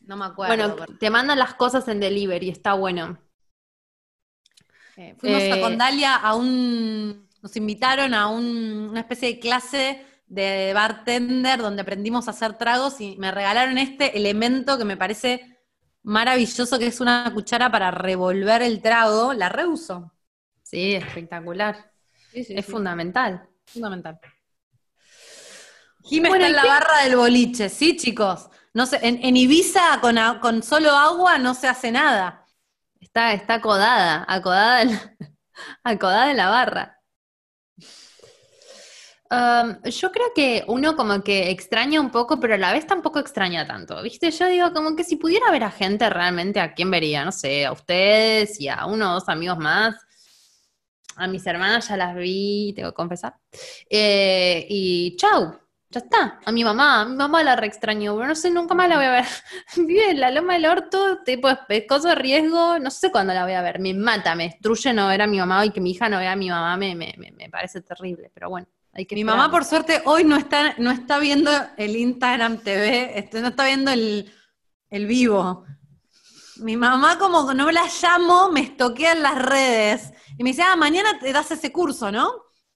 No me acuerdo. Bueno, pero- te mandan las cosas en delivery, está bueno. Eh, fuimos Eh, a Condalia a un. Nos invitaron a un- una especie de clase de bartender donde aprendimos a hacer tragos y me regalaron este elemento que me parece maravilloso, que es una cuchara para revolver el trago. La reuso. Sí, espectacular. es fundamental. fundamental. Jimé Bueno, está en ¿y la barra del boliche, ¿sí, chicos? No sé, en, en Ibiza con, a- con solo agua no se hace nada. Está, está acodada, acodada en, acodada en la barra. Um, yo creo que uno como que extraña un poco, pero a la vez tampoco extraña tanto, ¿viste? Yo digo como que si pudiera ver a gente realmente, ¿a quién vería? No sé, a ustedes y a uno o dos amigos más. A mis hermanas ya las vi, tengo que confesar. Eh, y chau, ya está. A mi mamá, a mi mamá la re extraño, pero no sé, nunca más la voy a ver. Vive la loma del orto, tipo, es cosa de riesgo, no sé cuándo la voy a ver. Me mata, me destruye no ver a mi mamá y que mi hija no vea a mi mamá, me, me, me parece terrible, pero bueno, hay que Mi esperar. mamá, por suerte, hoy no está, no está viendo el Instagram TV, este, no está viendo el, el vivo. Mi mamá, como no la llamo, me estoquea en las redes. Y me dice, ah, mañana te das ese curso, ¿no?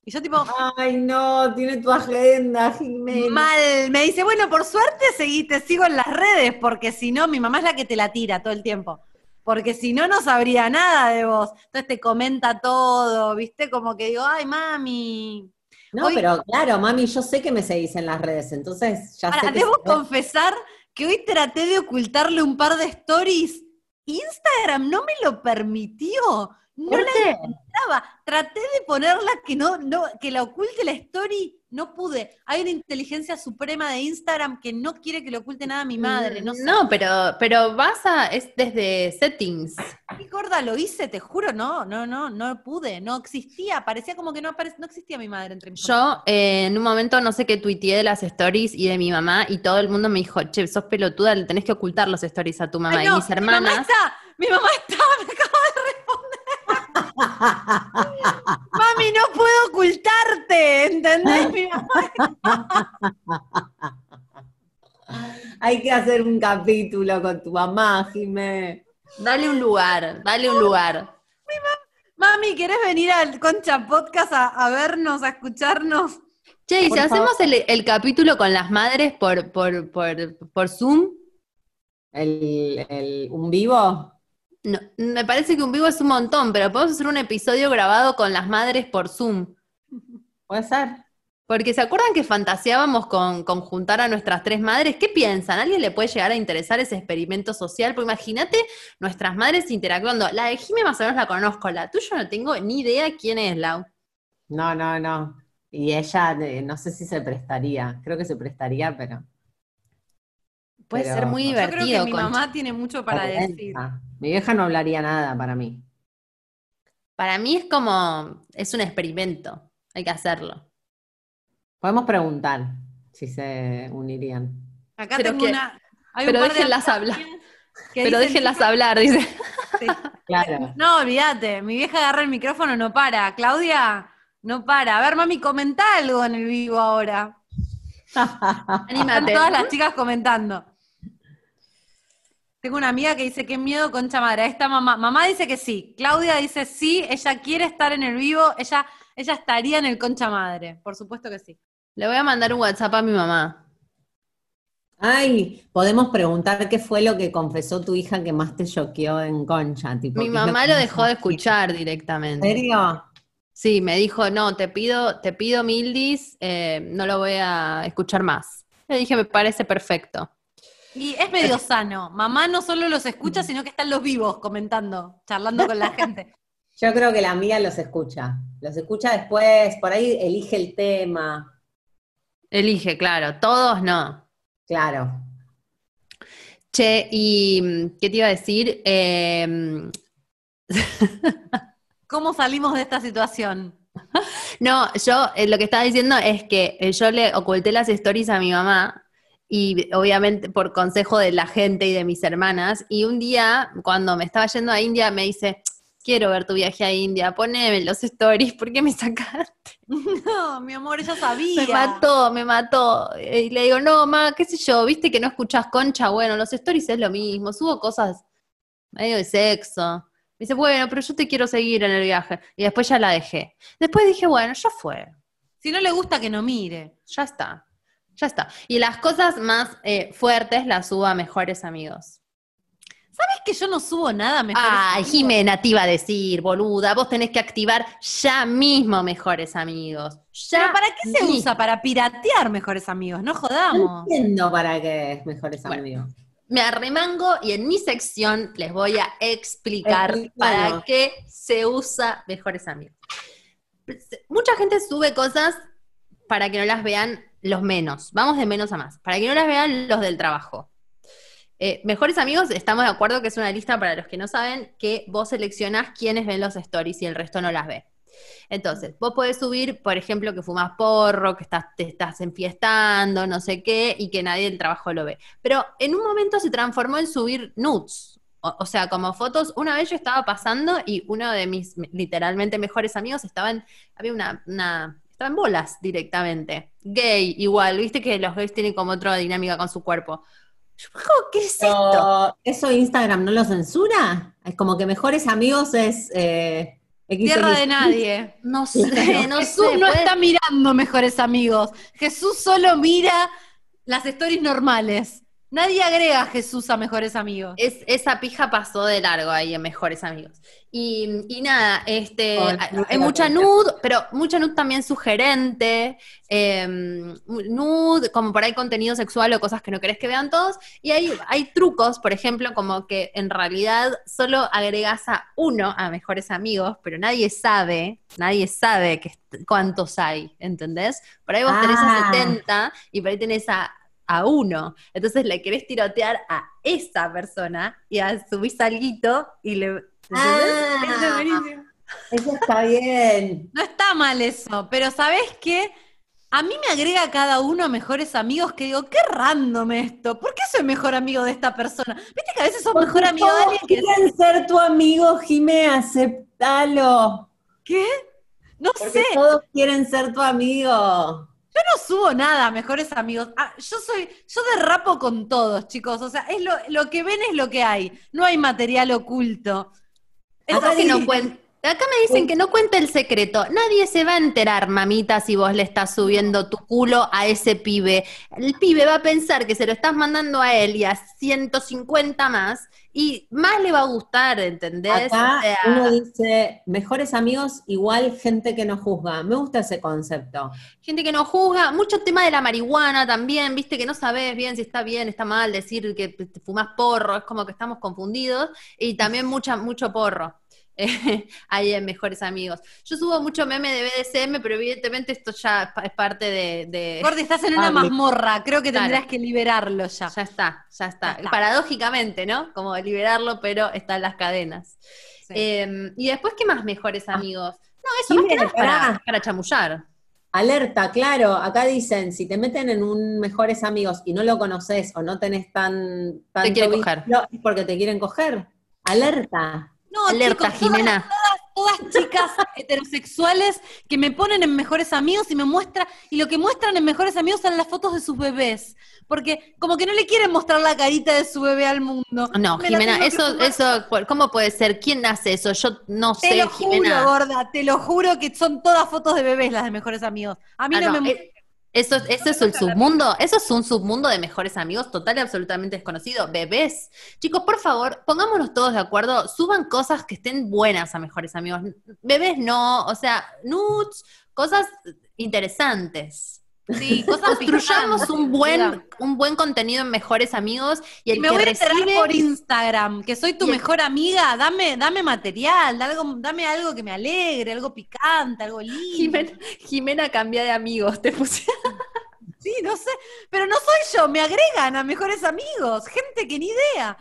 Y yo tipo, Ay, no, tiene tu agenda, Jimena. mal. Me dice, bueno, por suerte seguí, te sigo en las redes, porque si no, mi mamá es la que te la tira todo el tiempo. Porque si no, no sabría nada de vos. Entonces te comenta todo, ¿viste? Como que digo, ay, mami. No, Hoy- pero claro, mami, yo sé que me seguís en las redes, entonces ya Ahora, sé que debo confesar que hoy traté de ocultarle un par de stories. Instagram no me lo permitió. No ¿Por la encontraba. Traté de ponerla que no, no, que la oculte la story. No pude. Hay una inteligencia suprema de Instagram que no quiere que le oculte nada a mi madre. No, sé. No, pero, pero vas a, es desde settings. Qué gorda lo hice, te juro, no, no, no, no pude, no existía, parecía como que no, no existía mi madre entre mis Yo eh, en un momento no sé qué tuiteé de las stories y de mi mamá y todo el mundo me dijo, che, sos pelotuda, le tenés que ocultar los stories a tu mamá. Ay, y mis Mi mamá hermanas, está, mi mamá está, me. Mami, no puedo ocultarte, ¿entendés? Mi mamá Hay que hacer un capítulo con tu mamá, Jimé. Dale un lugar, dale un lugar. Mami, ¿querés venir al Concha Podcast a, a vernos, a escucharnos? Che, ¿y Por si hacemos el, el capítulo con las madres por, por, por, por Zoom? El, el- ¿Un vivo? No, me parece que un vivo es un montón, pero podemos hacer un episodio grabado con las madres por Zoom. ¿Puede ser? Porque ¿se acuerdan que fantaseábamos con, con juntar a nuestras tres madres? ¿Qué piensan? ¿A alguien le puede llegar a interesar ese experimento social? Porque imagínate nuestras madres interactuando. La de Jimé más o menos la conozco, la tuya no tengo ni idea quién es, Lau. No, no, no. Y ella, eh, no sé si se prestaría. Creo que se prestaría, pero. Puede Pero- ser muy Yo creo divertido. que mi mamá tiene mucho para decir. Mi vieja no hablaría nada para mí. Para mí es como, es un experimento, hay que hacerlo. Podemos preguntar si se unirían. Acá Pero tengo que- una. hay un pero déjenlas hablar. Pero dicen, déjenlas hablar, dice. sí. Claro. No, olvídate, mi vieja agarra el micrófono, no para. Claudia, no para. A ver, mami, comenta algo en el vivo ahora. Están Anímate. todas las chicas comentando. Tengo una amiga que dice, qué miedo, concha madre. Ahí está mamá. Mamá dice que sí. Claudia dice sí, ella quiere estar en el vivo, ella, ella estaría en el concha madre. Por supuesto que sí. Le voy a mandar un WhatsApp a mi mamá. Ay, podemos preguntar qué fue lo que confesó tu hija que más te choqueó en Concha. Tipo, Mi ¿qué es mamá lo dejó de escuchar ¿En directamente. serio? Sí, me dijo, no, te pido, te pido Mildis, eh, no lo voy a escuchar más. Le dije, me parece perfecto. Y es medio sano. Mamá no solo los escucha, sino que están los vivos comentando, charlando con la gente. Yo creo que la amiga los escucha. Los escucha después, por ahí elige el tema. Elige, claro, todos no. Claro. Che, y mm, ¿qué te iba a decir? Eh, ¿Cómo salimos de esta situación? no, yo eh, lo que estaba diciendo es que eh, yo le oculté las stories a mi mamá y obviamente por consejo de la gente y de mis hermanas, y un día cuando me estaba yendo a India me dice, quiero ver tu viaje a India, poneme los stories, ¿por qué me sacaste? No, mi amor, ella sabía. Me mató, me mató. Y le digo, no, ma, qué sé yo, viste que no escuchás concha. Bueno, los stories es lo mismo, subo cosas medio de sexo. Me dice, bueno, pero yo te quiero seguir en el viaje. Y después ya la dejé. Después dije, bueno, ya fue, Si no le gusta que no mire. ya está, ya está. Y las cosas más eh, fuertes las subo a mejores amigos. ¿Sabes que yo no subo nada mejor? Ay, Jimena te iba a decir, boluda, vos tenés que activar ya mismo mejores amigos. Ya ¿Pero para qué se mismo. usa? Para piratear mejores amigos, no No jodamos. entiendo para qué mejores Bueno. amigos. me arremango y en mi sección les voy a explicar Explícanos. para qué se usa Mejores Amigos. Mucha gente sube cosas para que no las vean los menos. Vamos de menos a más. Para que no las vean los del trabajo. Eh, Mejores Amigos, estamos de acuerdo que es una lista para los que no saben que vos seleccionás quiénes ven los stories y el resto no las ve. Entonces, vos podés subir, por ejemplo, que fumas porro, que estás, te estás enfiestando, no sé qué, y que nadie del trabajo lo ve. Pero en un momento se transformó en subir nudes. O, sea, como fotos. Una vez yo estaba pasando y uno de mis literalmente mejores amigos estaba en. Había una. En bolas directamente. Gay, igual. Viste que los gays tienen como otra dinámica con su cuerpo. Yo, "Jo, ¿Qué es esto? Pero, ¿Eso Instagram no lo censura? Es como que mejores amigos es eh. Tierra de nadie. No sé, no Jesús sé. no puede- está mirando mejores amigos. Jesús solo mira las stories normales. Nadie agrega a Jesús a mejores amigos. Es, esa pija pasó de largo ahí en Mejores Amigos. Y, y nada, este, Ay, hay, mucha nude, pero mucha nude también sugerente, eh, nude, como por ahí contenido sexual o cosas que no querés que vean todos. Y hay, hay trucos, por ejemplo, como que en realidad solo agregas a uno a Mejores Amigos, pero nadie sabe, nadie sabe que, cuántos hay, ¿entendés? Por ahí vos tenés a Ah. 70 y por ahí tenés a a uno. Entonces le querés tirotear a esa persona y a subís alguito y le. Ah, Eso es buenísimo. eso está bien. No está mal eso, pero ¿sabés qué? A mí me agrega cada uno mejores amigos que digo, qué random esto. ¿Por qué soy mejor amigo de esta persona? Viste que a veces sos Porque mejor amigo de alguien que. quieren ser tu amigo, Jimé, aceptalo. ¿Qué? No Porque sé. todos quieren ser tu amigo. Yo no subo nada, mejores amigos. Ah, yo soy, yo derrapo con todos, chicos. O sea, es lo, lo que ven es lo que hay. No hay material oculto. Acá, no cuen- Acá me dicen que no cuente el secreto. Nadie se va a enterar, mamita, si vos le estás subiendo tu culo a ese pibe. El pibe va a pensar que se lo estás mandando a él y a 150 más, y más le va a gustar, ¿entendés? Acá O sea, uno dice, mejores amigos igual gente que no juzga. Me gusta ese concepto. gente que no juzga, mucho tema de la marihuana también, viste que no sabes bien si está bien, está mal decir que te fumas porro, es como que estamos confundidos, y también mucha, mucho porro. ahí en Mejores Amigos. Yo subo mucho meme de BDSM, pero evidentemente esto ya es pa- es parte de... de- Gordi, estás en una Ah, mazmorra. Creo que Claro. tendrás que liberarlo ya. ya está, ya está. Ya está. Paradójicamente, ¿no? Como liberarlo, pero está en las cadenas. Sí. Eh, y después, ¿qué más Mejores Amigos? No, eso más que nada para, chamullar. Alerta, claro, acá dicen, si te meten en un mejores amigos y no lo conoces o no tenés tan... tanto quiere vínculo, coger. Es porque te quieren coger. Alerta. No, Alerta, chicos, todas- Jimena. Todas, chicas heterosexuales que me ponen en mejores amigos y me muestra, y lo que muestran en mejores amigos son las fotos de sus bebés. Porque como que no le quieren mostrar la carita de su bebé al mundo. No, Me Jimena, eso, eso, ¿cómo puede ser? ¿Quién hace eso? Yo no Te sé, lo juro, Jimena. gorda, te lo juro que son todas fotos de bebés las de mejores amigos. A mí Ah, no, no, me eh, Eso, eso es el submundo, eso es un submundo de mejores amigos total y absolutamente desconocido. Bebés. Chicos, por favor, pongámonos todos de acuerdo, suban cosas que estén buenas a mejores amigos. Bebés no, o sea, nudes, cosas interesantes. Sí, cosas Construyamos un buen, un buen contenido en mejores amigos y el Y me que voy a recibe por Instagram, que soy tu el- mejor amiga, dame, dame material, dame algo, dame algo que me alegre, algo picante, algo lindo. Jimena, Jimena cambia de amigos, te puse. Sí, no sé, pero no soy yo, me agregan a mejores amigos, gente que ni idea.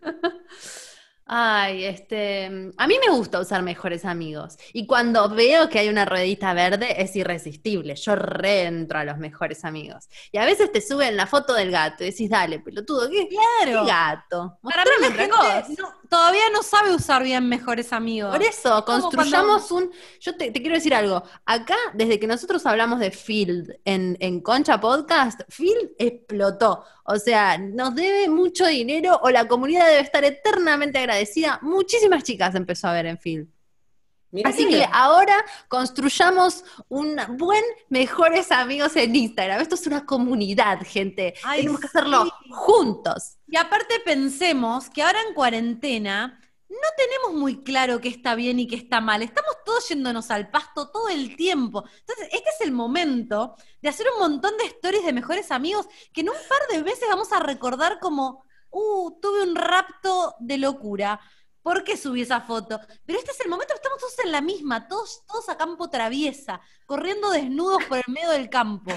Ay, este, a mí me gusta usar mejores amigos. Y cuando veo que hay una ruedita verde, es irresistible. Yo reentro a los mejores amigos. Y a veces te suben la foto del gato y decís, dale, pelotudo, ¿qué, qué Claro. gato? Para mí la gente no- todavía no sabe usar bien mejores amigos. Por eso, construyamos un. Yo te, te quiero decir algo. Acá, desde que nosotros hablamos de Field en, en Concha Podcast, Field explotó. O sea, nos debe mucho dinero o la comunidad debe estar eternamente agradecida. Muchísimas chicas empezó a ver en. Mirá Así que- que ahora construyamos un buen mejores amigos en Instagram. Esto es una comunidad, gente. Ay, Tenemos que hacerlo sí. juntos. Y aparte pensemos que ahora en cuarentena no tenemos muy claro qué está bien y qué está mal. Estamos todos yéndonos al pasto todo el tiempo. Entonces, este es el momento de hacer un montón de stories de mejores amigos que en un par de veces vamos a recordar como, uh, tuve un rapto de locura. ¿Por qué subí esa foto? Pero este es el momento, estamos todos en la misma, todos, todos a campo traviesa, corriendo desnudos por el medio del campo.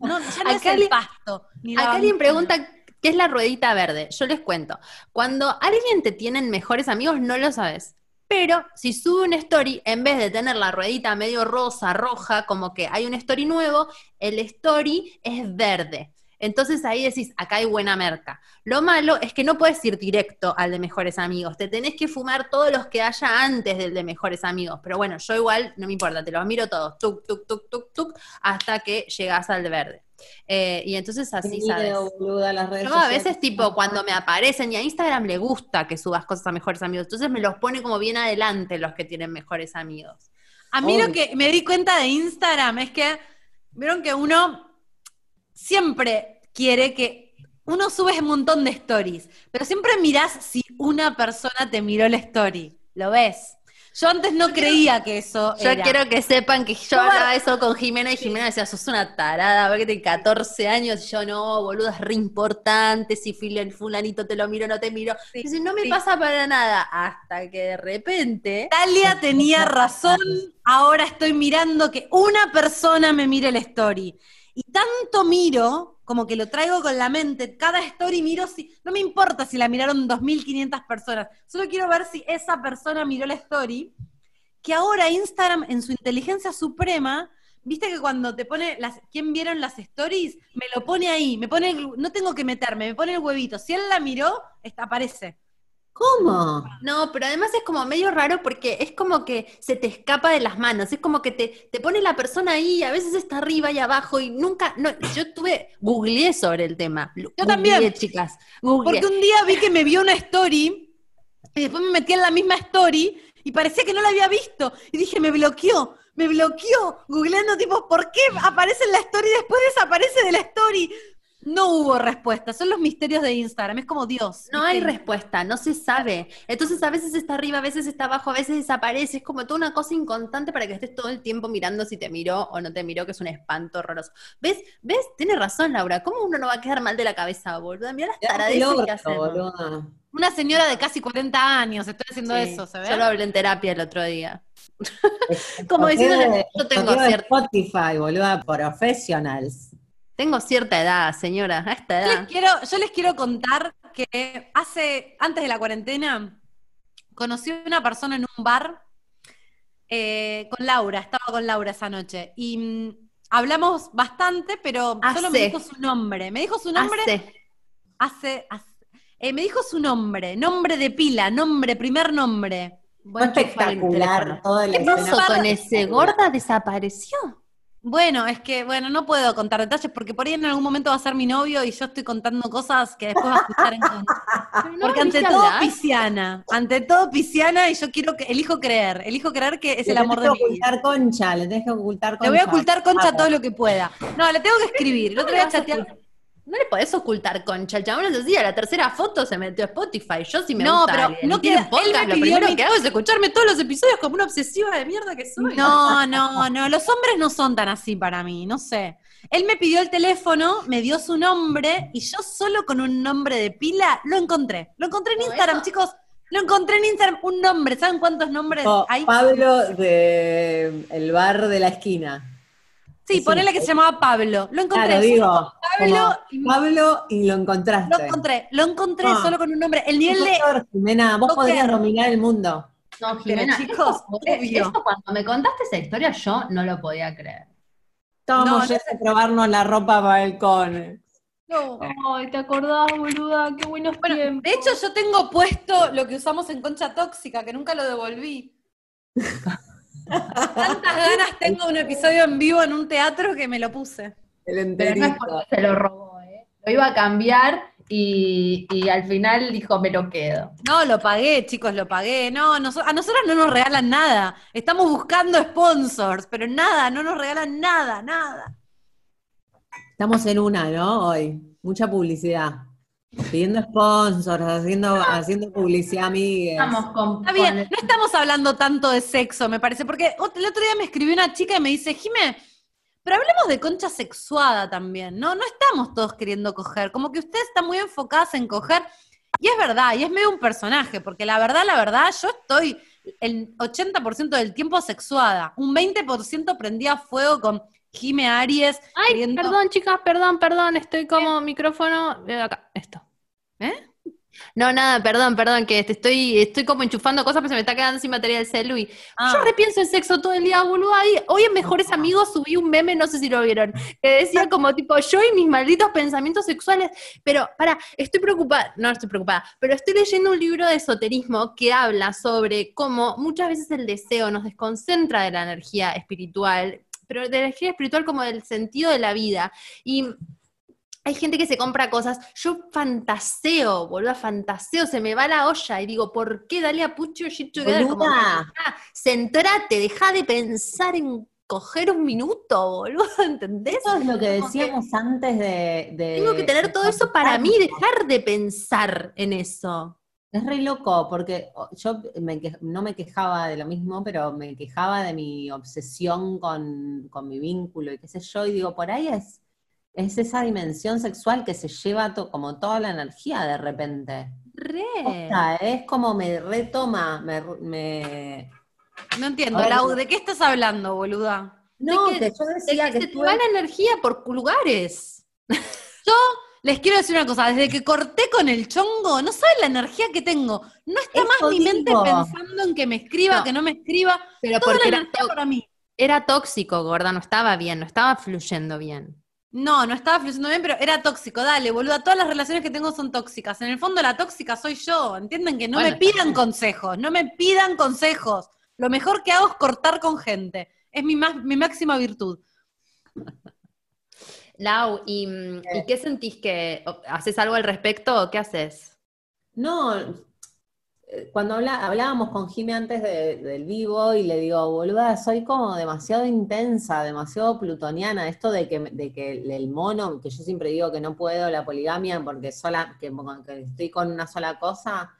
No, ya no es el pasto. ni Acá alguien pregunta qué es la ruedita verde. Yo les cuento. Cuando alguien te tiene en mejores amigos, no lo sabes. Pero si sube una story, en vez de tener la ruedita medio rosa, roja, como que hay un story nuevo, el story es verde. Entonces ahí decís, acá hay buena merca. Lo malo es que no puedes ir directo al de mejores amigos. Te tenés que fumar todos los que haya antes del de mejores amigos. Pero bueno, yo igual, no me importa, te los miro todos, tuk, tuk, tuk, tuk, tuk, hasta que llegas al de verde. Eh, y entonces así Qué sabes. miedo, boluda, las redes Yo a sociales. veces, tipo, cuando me aparecen, y a Instagram le gusta que subas cosas a mejores amigos, entonces me los pone como bien adelante los que tienen mejores amigos. A mí lo que me di cuenta de Instagram es que, vieron que uno siempre quiere que uno sube un montón de stories, pero siempre mirás si una persona te miró la story. ¿Lo ves? Yo antes no creía que eso Yo era. quiero que sepan que yo No, hablaba eso con Jimena y Jimena decía, sos una tarada, porque tenés 14 años, y yo no, boluda, es re importante, si el fulanito te lo miro no te miro. Sí, Dice, no me sí. pasa para nada, hasta que de repente... Talia tenía razón, ahora estoy mirando que una persona me mire la story. Y tanto miro, como que lo traigo con la mente, cada story miro si, no me importa si la miraron 2.500 personas, solo quiero ver si esa persona miró la story, que ahora Instagram en su inteligencia suprema viste que cuando te pone las, ¿quién vieron las stories? Me lo pone ahí, me pone, el- no tengo que meterme, me pone el huevito. Si él la miró, está, aparece. ¿Cómo? No, pero además es como medio raro porque es como que se te escapa de las manos, es como que te, te pone la persona ahí, a veces está arriba y abajo y nunca, no, yo tuve, googleé sobre el tema. Yo también. chicas, googleé. Porque un día vi que me vio una story y después me metí en la misma story y parecía que no la había visto. Y dije, me bloqueó, me bloqueó, googleando tipo, ¿por qué aparece en la story y después desaparece de la story? No hubo respuesta, son los misterios de Instagram, es como Dios. No hay respuesta, no se sabe. Entonces a veces está arriba, a veces está abajo, a veces desaparece. Es como toda una cosa inconstante para que estés todo el tiempo mirando si te miró o no te miró, que es un espanto horroroso. ¿Ves? ¿Ves? Tienes razón, Laura. ¿Cómo uno no va a quedar mal de la cabeza, boluda? Mira las taradeces que hacemos. Una señora de casi 40 años, estoy haciendo Sí, eso, ¿se ve? Yo lo hablé en terapia el otro día. Como de- yo tengo cierta- Spotify, boluda, professionals. Tengo cierta edad, señora, a esta Yo les edad. quiero, yo les quiero contar que hace, antes de la cuarentena, conocí a una persona en un bar eh, con Laura, estaba con Laura esa noche. Y mm, hablamos bastante, pero solo me dijo su nombre. Me dijo su nombre Hace. hace. hace- eh, me dijo su nombre, nombre de pila, nombre, primer nombre. El espectacular toda la ¿Qué pasó con ese gorda? ¿Desapareció? Bueno, es que, bueno, no puedo contar detalles porque por ahí en algún momento va a ser mi novio y yo estoy contando cosas que después va a escuchar en contra. No Porque ante todo hablar. pisciana, ante todo pisciana y yo quiero que, elijo creer, elijo creer que es Le el amor de tenés mi que vida. ocultar concha, le tenés que ocultar concha. Le voy a ocultar concha todo lo que pueda. No, le tengo que escribir. El ¿Cómo otro le día chatear. No le podés ocultar concha, el chabón es decía, la tercera foto se metió a Spotify. Yo si me No, gusta pero alguien no tiene podcast, lo primero mi- que hago es escucharme todos los episodios como una obsesiva de mierda que soy. No, no, no, los hombres no son tan así para mí, no sé. Él me pidió el teléfono, me dio su nombre y yo solo con un nombre de pila lo encontré. Lo encontré en Instagram, eso- chicos. Lo encontré en Instagram, un nombre. ¿Saben cuántos nombres Oh, hay? Pablo de el bar de la esquina. Sí, sí. ponele que se llamaba Pablo. Lo encontré. Claro, digo, Pablo como Pablo y lo encontraste. Lo encontré, lo encontré Ah. solo con un nombre. El nivel de. Doctor, Jimena, vos Toque. podrías dominar el mundo. No, Pero, Jimena, chicos, eso, obvio. eso cuando me contaste esa historia yo no lo podía creer. Estábamos No, ya a probarnos la ropa para el cone. No. Ay, ¿te acordás, boluda? Qué buenos Bueno, tiempos. de hecho, yo tengo puesto lo que usamos en Concha Tóxica, que nunca lo devolví. Tantas ganas tengo de un episodio en vivo en un teatro que me lo puse. El Pero no es enterito. porque se lo robó, ¿eh? Lo iba a cambiar y, y al final dijo, me lo quedo. No, lo pagué, chicos, lo pagué. No, noso- a nosotras no nos regalan nada. Estamos buscando sponsors, pero nada, no nos regalan nada, nada. Estamos en una, ¿no? Hoy. Mucha publicidad. Pidiendo sponsors, haciendo, haciendo publicidad, amigues. Estamos con... Está bien, no estamos hablando tanto de sexo, me parece, porque el otro día me escribió una chica y me dice, Jime, pero hablemos de concha sexuada también, ¿no? No estamos todos queriendo coger, como que ustedes están muy enfocadas en coger, y es verdad, y es medio un personaje, porque la verdad, la verdad, yo estoy el 80% del tiempo sexuada, un 20% prendía fuego con Jime Aries, Ay, queriendo- perdón, chicas, perdón, perdón, estoy como micrófono. eh, acá, esto. ¿Eh? No, nada, perdón, perdón, que estoy, estoy como enchufando cosas, pero se me está quedando sin batería del celu y Ah. yo repienso en sexo todo el día, boludo. Hoy en Mejores Amigos subí un meme, no sé si lo vieron, que decía como tipo, yo y mis malditos pensamientos sexuales, pero para, estoy preocupada, no estoy preocupada, pero estoy leyendo un libro de esoterismo que habla sobre cómo muchas veces el deseo nos desconcentra de la energía espiritual, pero de la energía espiritual como del sentido de la vida. Y hay gente que se compra cosas, yo fantaseo, boludo, fantaseo, se me va la olla y digo, ¿por qué dale a Pucho together? Como Boluda. ah, centrate, deja de pensar en coger un minuto, boludo, ¿entendés? Eso es lo que decíamos antes de, de- Tengo que tener todo eso para mí, dejar de pensar en eso. Es re loco, porque oh, yo me que- no me quejaba de lo mismo, pero me quejaba de mi obsesión con, con mi vínculo y qué sé yo, y digo, por ahí es, es esa dimensión sexual que se lleva to- como toda la energía de repente. Re. Es como me retoma, me... me- No entiendo. Lau, ¿de qué estás hablando, boluda? No, que- que, yo De decía que que se te va la energía por lugares. Les quiero decir una cosa, desde que corté con el chongo, no saben la energía que tengo. No está Eso más mi mente pensando en que me escriba, No. que no me escriba. Pero Toda porque la era energía para mí. Era tóxico, gorda, no estaba bien, no estaba fluyendo bien. No, no estaba fluyendo bien, pero era tóxico. Dale, boluda, todas las relaciones que tengo son tóxicas. En el fondo la tóxica soy yo. Entienden que no Bueno, me pidan consejos, no me pidan consejos. Lo mejor que hago es cortar con gente. Es mi, más, mi máxima virtud. Lau, ¿y, mm, ¿y qué sentís que haces algo al respecto o qué haces? No, eh, cuando hablábamos con Jimmy antes de- del vivo y le digo, boluda, soy como demasiado intensa, demasiado plutoniana, esto de que, de el mono, que yo siempre digo que no puedo la poligamia porque sola, que, que estoy con una sola cosa,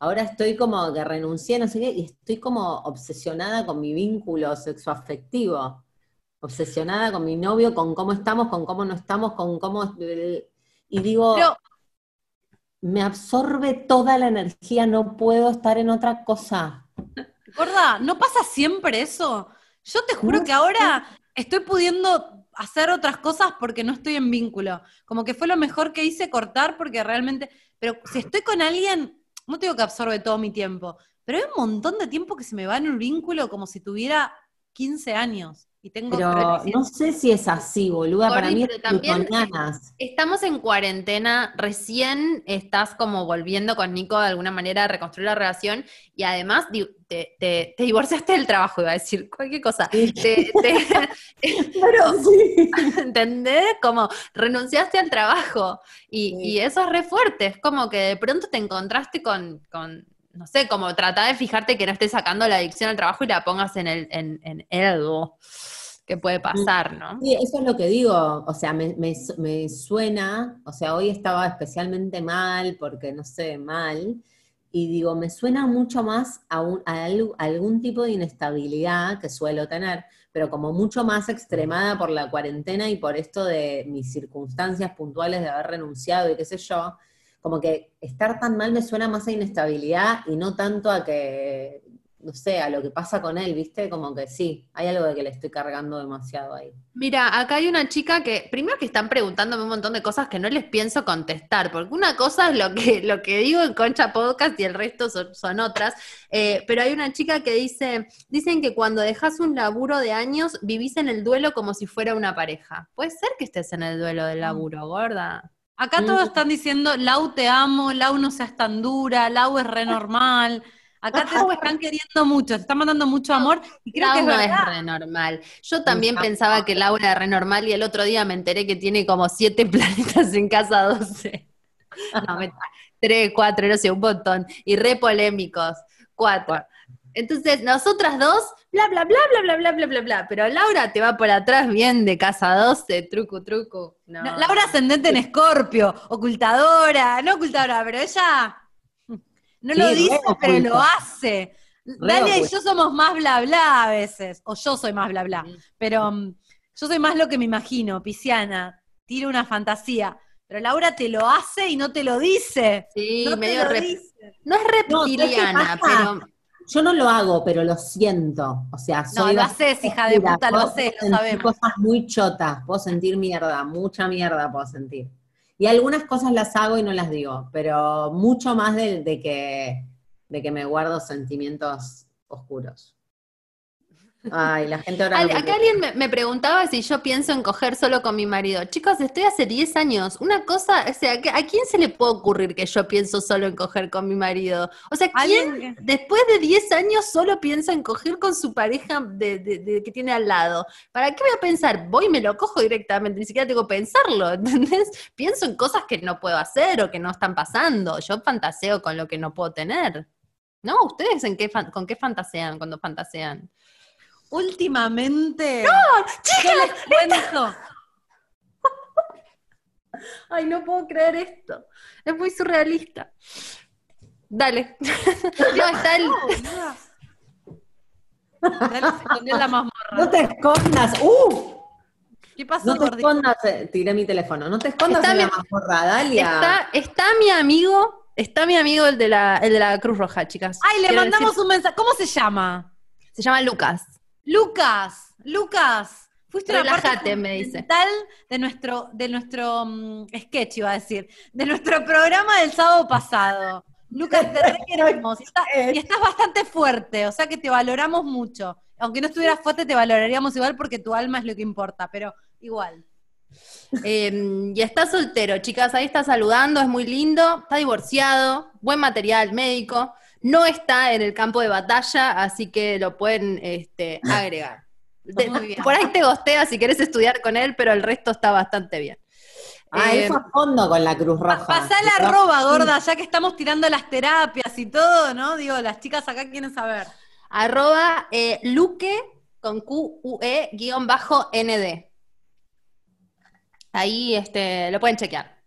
ahora estoy como que renuncié, no sé qué, y estoy como obsesionada con mi vínculo sexoafectivo, obsesionada con mi novio, con cómo estamos, con cómo no estamos, con cómo... Y digo, Pero me absorbe toda la energía, no puedo estar en otra cosa. Gorda, ¿no pasa siempre eso? Yo te juro No que ahora estoy pudiendo hacer otras cosas porque no estoy en vínculo. Como que fue lo mejor que hice cortar porque realmente. Pero si estoy con alguien, no tengo que absorbe todo mi tiempo. Pero hay un montón de tiempo que se me va en un vínculo como si tuviera 15 años. Y tengo Pero 37. no sé si es así, boluda. Para mí es también- plutonianas. Estamos en cuarentena, recién estás como volviendo con Nico de alguna manera a reconstruir la relación y además te, te- te divorciaste del trabajo, iba a decir cualquier cosa. Sí. Te- te- Pero sí. ¿Entendés? Como renunciaste al trabajo y, Sí. y eso es re fuerte, es como que de pronto te encontraste con, con, no sé, como tratar de fijarte que no estés sacando la adicción al trabajo y la pongas en el en, en algo que puede pasar, ¿no? Sí, eso es lo que digo, o sea, me, me su- me suena, o sea, hoy estaba especialmente mal, porque no sé, mal, y digo, me suena mucho más a, un- a algo- a algún tipo de inestabilidad que suelo tener, pero como mucho más extremada por la cuarentena y por esto de mis circunstancias puntuales de haber renunciado y qué sé yo, como que estar tan mal me suena más a inestabilidad y no tanto a que, no sé, a lo que pasa con él, ¿viste? Como que sí, hay algo de que le estoy cargando demasiado ahí. Mira, acá hay una chica que, primero que están preguntándome un montón de cosas que no les pienso contestar, porque una cosa es lo que, lo que digo en Concha Podcast y el resto son, son otras, eh, pero hay una chica que dice, dicen que cuando dejas un laburo de años, vivís en el duelo como si fuera una pareja. ¿Puede ser que estés en el duelo del laburo, gorda? Acá Mm. todos están diciendo, Lau te amo, Lau no seas tan dura, Lau es re normal. Acá te están queriendo mucho, te están mandando mucho amor y creo Lau que es no verdad. es re normal. Yo también pensaba que Laura era re normal y el otro día me enteré que tiene como siete planetas en casa 12. No, me- tres, cuatro, no sé, un montón. Y re polémicos. Cuatro. Entonces, nosotras dos, bla, bla, bla, bla, bla, bla, bla, bla, bla. Pero Laura te va por atrás bien de casa 12, truco, truco. No. No, Laura ascendente en Escorpio, ocultadora, no ocultadora, pero ella no lo Sí, re dice, pero oculta. lo hace. Dalia y oculta. yo somos más bla bla a veces, o yo soy más bla bla, Sí. pero mm, yo soy más lo que me imagino, pisciana, tiro una fantasía, pero Laura te lo hace y no te lo dice. Sí, no medio lo dice. No es No, ¿sabes qué reptiliana, pero Yo no lo hago, pero lo siento. O sea, No, soy lo bastante haces, hija de puta, lo haces, lo sabemos. cosas muy chotas, puedo sentir mierda, mucha mierda puedo sentir. Y algunas cosas las hago y no las digo, pero mucho más de, de que, de que me guardo sentimientos oscuros. Ay, la gente ahora... no Al- acá alguien me, me preguntaba si yo pienso en coger solo con mi marido. Chicos, estoy hace 10 años. Una cosa, o sea, ¿a quién se le puede ocurrir que yo pienso solo en coger con mi marido? O sea, ¿quién después de 10 años solo piensa en coger con su pareja de, de- de- que tiene al lado? ¿Para qué voy a pensar? Voy y me lo cojo directamente, ni siquiera tengo que pensarlo, ¿entendés? Pienso en cosas que no puedo hacer o que no están pasando. Yo fantaseo con lo que no puedo tener. ¿No? ¿Ustedes en qué con qué fantasean cuando fantasean? Últimamente. ¡No! Les cuento. Ay, no puedo creer esto. Es muy surrealista. Dale. No, está el. Dale, se escondió en la mazmorra. No te escondas, ¡uh! ¿Qué pasó, No te gordito? escondas, eh, tiré mi teléfono, no te escondas Está en la mazmorra, Dalia. Está, está mi amigo, está mi amigo el de la, el de la Cruz Roja, chicas. Ay, le Quiero mandamos decir- un mensaje. ¿Cómo se llama? Se llama Lucas. Lucas, Lucas. Fuiste una parte Relájate, me dice. de nuestro, de nuestro mm, sketch, iba a decir, de nuestro programa del sábado pasado. Lucas, te re queremos. Y, está- y estás bastante fuerte, o sea que te valoramos mucho. Aunque no estuvieras fuerte, te valoraríamos igual porque tu alma es lo que importa, pero igual. Eh, y está soltero, chicas, ahí está saludando, es muy lindo, está divorciado, buen material médico, no está en el campo de batalla, así que lo pueden este, agregar. De- por ahí te gostea si querés estudiar con él, pero el resto está bastante bien. Ah, Eh, a fondo con la Cruz Roja. pasá la arroba, gorda, ya que estamos tirando las terapias y todo, ¿no? Digo, las chicas acá quieren saber. Arroba eh, Luque con Q-U-E guion bajo ND. Ahí este, lo pueden chequear.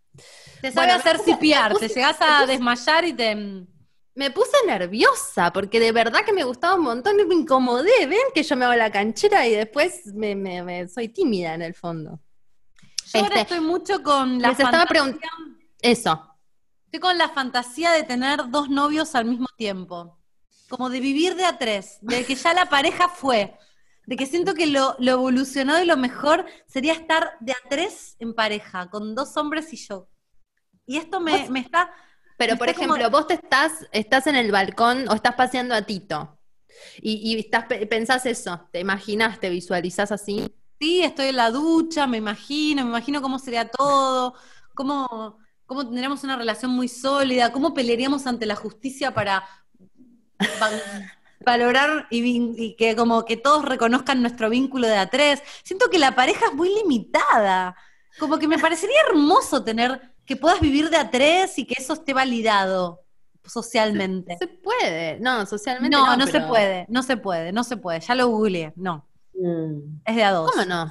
Te sabe Bueno, hacer cipiar, te llegas a puse- desmayar y te... Me puse nerviosa porque de verdad que me gustaba un montón y me incomodé. Ven que yo me hago la canchera y después me, me- me- soy tímida en el fondo. Yo ahora Este, estoy mucho con la les estaba fantasía, Eso. estoy con la fantasía de tener dos novios al mismo tiempo. Como de vivir de a tres, de que ya la pareja fue. De que siento que lo, lo evolucionado y lo mejor sería estar de a tres en pareja, con dos hombres y yo. Y esto me, me está... Pero, por como- ejemplo, vos te estás, estás en el balcón o estás paseando a Tito y, y estás, pe- pensás eso, te imaginás, te visualizás así. Sí, estoy en la ducha, me imagino, me imagino cómo sería todo, cómo, cómo tendríamos una relación muy sólida, cómo pelearíamos ante la justicia para va- valorar y que como que todos reconozcan nuestro vínculo de a tres. Siento que la pareja es muy limitada. Como que me parecería hermoso tener que puedas vivir de a tres y que eso esté validado socialmente. Se puede, no, socialmente No, no. no, se puede, no se puede, no se puede. Ya lo googleé, no. Mm. Es de a dos. ¿Cómo no?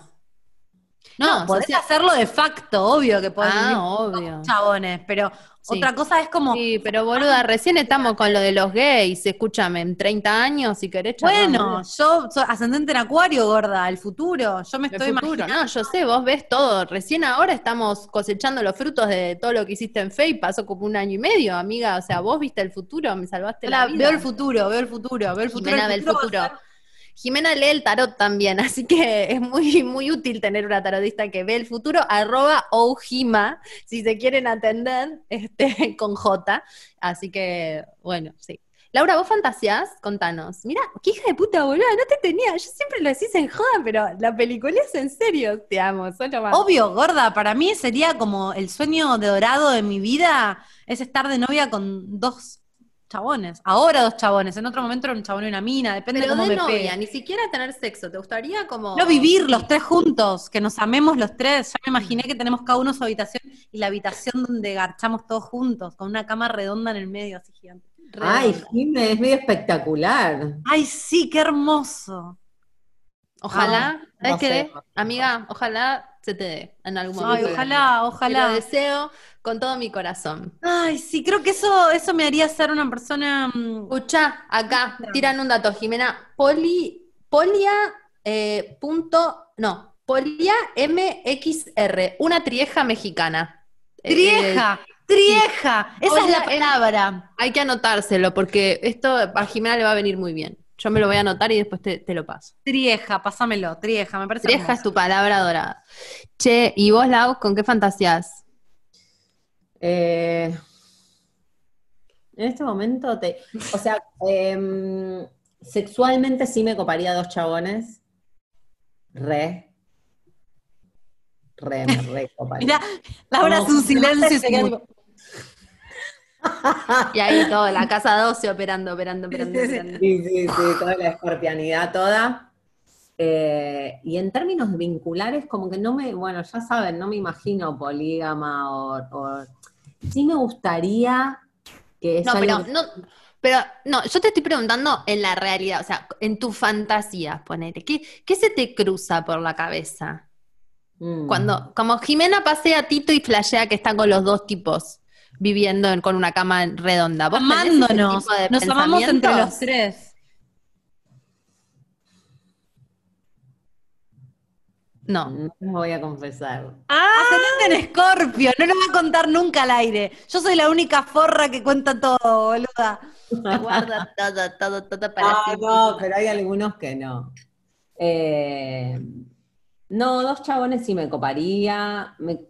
No, No, podés social- hacerlo de facto, obvio que podés Ah, obvio. chabones, pero Sí. otra cosa es como, Sí, pero boluda, recién estamos con lo de los gays, escúchame, en 30 años, si querés bueno, yo soy ascendente en acuario, gorda, el futuro, yo me El estoy futuro, imaginando. no, yo sé, vos ves todo. Recién ahora estamos cosechando los frutos de todo lo que hiciste en Fe y pasó como un año y medio, amiga. O sea, vos viste el futuro, me salvaste la, La- vida. veo el futuro, veo el futuro, veo el futuro. Jimena el ve el va a futuro. Jimena lee el tarot también, así que es muy, muy útil tener una tarotista que ve el futuro, arroba Ojima, si se quieren atender, este, con J. Así que, bueno, sí. Laura, ¿vos fantasías? Contanos. Mira, qué hija de puta, boluda, no te tenía. Yo siempre lo decís en joda, pero la película es en serio. Te amo, solo más. Obvio, gorda, para mí sería como el sueño de dorado de mi vida, es estar de novia con dos chabones. Ahora dos chabones, en otro momento era un chabón y una mina, depende pero de cómo de me novia, pegue. ni siquiera tener sexo. ¿Te gustaría como...? No vivir los tres juntos, que nos amemos los tres. Ya me imaginé que tenemos cada uno su habitación y la habitación donde garchamos todos juntos, con una cama redonda en el medio, así gigante. Ay, Redondo. Jimé, es medio espectacular. Ay, sí, qué hermoso. Ojalá, Ah, ¿sabes no qué? sé. Amiga, ojalá se te dé en algún Ay, momento. la ojalá, vida. Te lo ojalá. deseo con todo mi corazón. Ay, sí, creo que eso, eso me haría ser una persona. mm, Escucha, acá tiran un dato, Jimena. Poli, polia, eh, punto, no, polia MXR, una trieja mexicana. Eh, Trieja, trieja. Esa es la palabra. hay que anotárselo porque esto a Jimena le va a venir muy bien. Yo me lo voy a anotar y después te, te lo paso. Trieja, pásamelo, trieja, me parece. Trieja es tu palabra dorada. Che, ¿y vos, Lau, con qué fantasías? Eh, en este momento, te, o sea, em, sexualmente sí me coparía dos chabones. Re. Re, me re coparía. Mirá, Laura hace un silencio y Y ahí todo, la casa 12 operando, operando, operando, operando. Sí, sí, sí, toda la escorpianidad toda. Eh, y en términos vinculares, como que no me, bueno, ya saben, no me imagino polígama o, o- sí me gustaría que es No, pero algo- no, pero no, yo te estoy preguntando en la realidad, o sea, en tu fantasía, ponete, ¿qué, qué se te cruza por la cabeza? Mm. Cuando, como Jimena pasea a Tito y flashea que están con los dos tipos viviendo en- con una cama redonda. ¿Vos tenés ese amándonos. tipo de Nos amamos entre los tres. No. No me voy a confesar. Ascendente en Escorpio, no lo voy a contar nunca al aire. Yo soy la única forra que cuenta todo, boluda. Guarda todo, todo, todo para Ah, no, pero hay algunos que no. Eh, no, dos chabones sí me coparía. Me-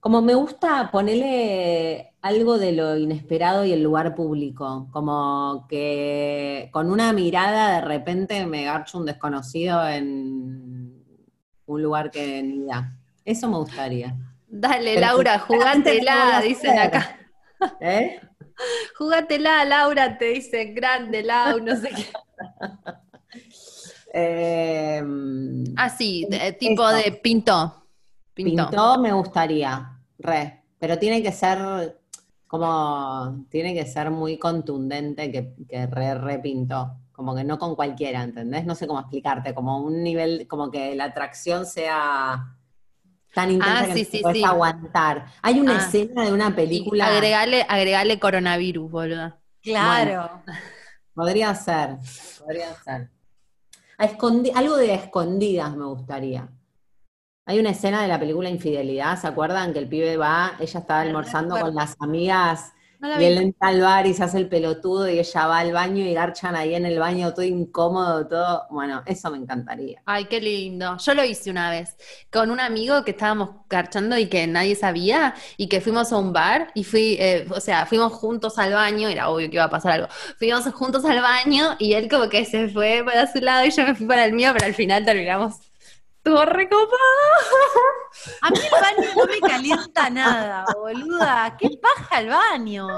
como me gusta ponerle algo de lo inesperado y el lugar público, como que con una mirada de repente me garcho un desconocido en un lugar que ni idea. Eso me gustaría. Dale, Pero Laura, jugátela, dicen hacer. acá. ¿Eh? Jugátela, Laura, te dicen grande, Lau, no sé qué. Eh, Ah, sí, de- tipo Eso. de pintó. Pintó. Pintó me gustaría, re, pero tiene que ser como, tiene que ser muy contundente que, que re, re pintó, como que no con cualquiera, ¿entendés? No sé cómo explicarte, como un nivel, como que la atracción sea tan intensa Ah, que sí, no sí, te puedes sí. aguantar. Hay una Ah. escena de una película, Agregale, agregale coronavirus, boluda. Claro. podría ser, podría ser. A escondi- algo de escondidas me gustaría. Hay una escena de la película Infidelidad, ¿se acuerdan? Que el pibe va, ella estaba Me almorzando con las amigas No y él entra al bar y se hace el pelotudo y ella va al baño y garchan ahí en el baño todo incómodo, todo. Bueno, eso me encantaría. Ay, qué lindo. Yo lo hice una vez con un amigo que estábamos garchando y que nadie sabía y que fuimos a un bar y fui, eh, o sea, fuimos juntos al baño, era obvio que iba a pasar algo. Fuimos juntos al baño y él como que se fue para su lado y yo me fui para el mío, pero al final terminamos. Estuvo recopado. A mí el baño no me calienta nada, boluda. ¿Qué paja el baño?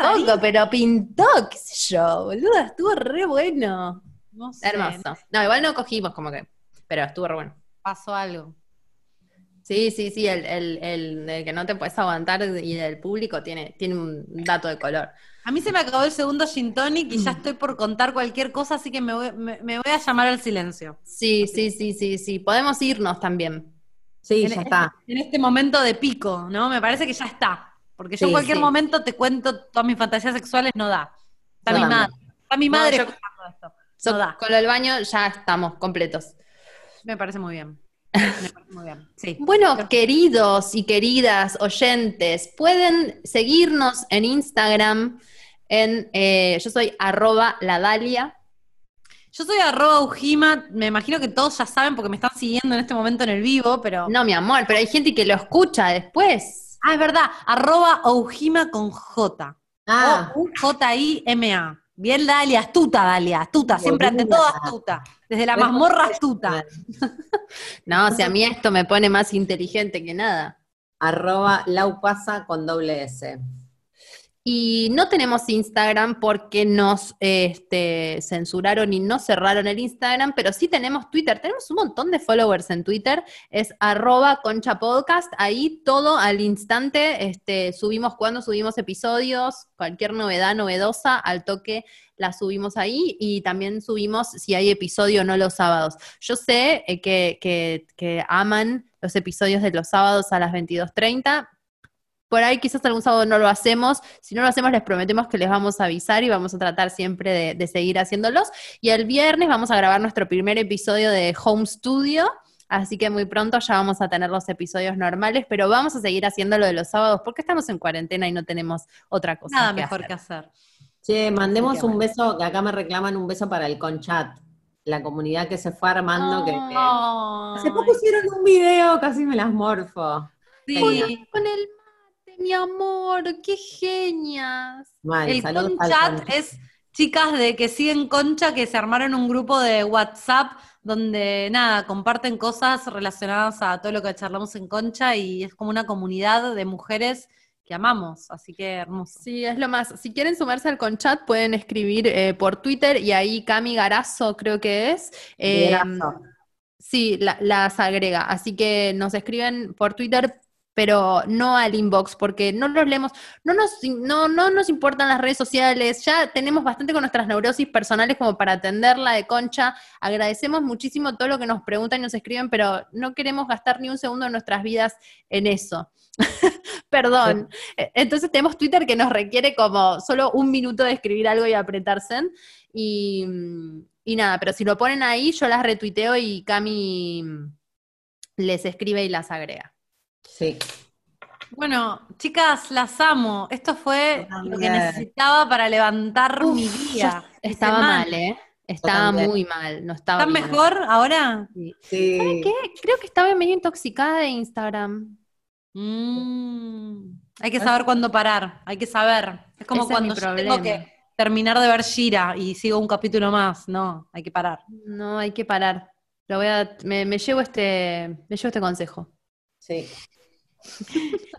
Poco, pero pintó, qué sé yo, boluda, estuvo re bueno. No sé, Hermoso. No, igual no cogimos como que, pero estuvo re bueno. pasó algo. Sí, sí, sí, el, el, el de que no te puedes aguantar y del público tiene, tiene un dato de color. A mí se me acabó el segundo gin tonic y ya estoy por contar cualquier cosa, así que me voy, me, me voy a llamar al silencio. Sí, sí, sí, sí, sí. Podemos irnos también. Sí, En- ya está. En este momento de pico, ¿no? Me parece que ya está. Porque yo en cualquier sí. momento te cuento todas mis fantasías sexuales, no da. Está Yo mi madre. Está mi No, madre yo- escuchando esto. So- No da. con lo del baño ya estamos completos. Me parece muy bien. Me parece muy bien. Sí. Bueno, queridos y queridas oyentes, pueden seguirnos en Instagram en eh, yo soy arroba la Dalia. Yo soy arroba Ujima, me imagino que todos ya saben porque me están siguiendo en este momento en el vivo, pero... No, mi amor, pero hay gente que lo escucha después. Ah, es verdad, arroba Ujima con J. Ah, O-U-J-I-M-A. Bien, Dalia, astuta, Dalia, astuta, siempre ante todo astuta. Desde la mazmorra astuta. No, si a mí esto me pone más inteligente que nada. arroba laupasa con doble S. Y no tenemos Instagram porque nos este, censuraron y no cerraron el Instagram, pero sí tenemos Twitter. Tenemos un montón de followers en Twitter. Es arroba concha. Ahí todo al instante este, subimos cuando subimos episodios, cualquier novedad novedosa, al toque la subimos ahí y también subimos si hay episodio o no los sábados. Yo sé eh, que aman los episodios de los sábados a las 22.30. Por ahí quizás algún sábado no lo hacemos. Si no lo hacemos, les prometemos que les vamos a avisar y vamos a tratar siempre de, de seguir haciéndolos. Y el viernes vamos a grabar nuestro primer episodio de Home Studio. Así que muy pronto ya vamos a tener los episodios normales, pero vamos a seguir haciendo lo de los sábados porque estamos en cuarentena y no tenemos otra cosa. Nada que mejor hacer. que hacer. Che, mandemos un beso, que acá me reclaman un beso para el Conchat, la comunidad que se fue armando, que, que- Ay, hace poco hicieron un video, casi me las morfo. sí. Con el mi amor, qué genias. Mal, El conchat es chicas de que siguen Concha que se armaron un grupo de WhatsApp donde nada, comparten cosas relacionadas a todo lo que charlamos en Concha y es como una comunidad de mujeres que amamos, así que hermoso. Sí, es lo más. Si quieren sumarse al conchat, pueden escribir eh, por Twitter y ahí Cami Garazo creo que es. eh, Liderazgo. sí, la- las agrega. Así que nos escriben por Twitter, pero no al inbox, porque no los leemos. No nos, no, no nos importan las redes sociales. Ya tenemos bastante con nuestras neurosis personales como para atenderla de concha. Agradecemos muchísimo todo lo que nos preguntan y nos escriben, pero no queremos gastar ni un segundo de nuestras vidas en eso. Perdón. Eh, Entonces tenemos Twitter que nos requiere como solo un minuto de escribir algo y apretarse. Y, y nada, pero si lo ponen ahí, yo las retuiteo y Cami les escribe y las agrega. Sí. Bueno, chicas, las amo. Esto fue lo que necesitaba para levantar mi día. Estaba este mal, ¿eh? Estaba muy mal, no estaba ¿Están mejor ahora? Sí. ¿Sabes qué? Creo que estaba medio intoxicada de Instagram. Mm. Hay que saber cuándo parar, hay que saber. Es como cuando tengo que terminar de ver Shira y sigo un capítulo más, no, hay que parar. No, hay que parar. Lo voy a, me, me llevo este, me llevo este consejo. Sí.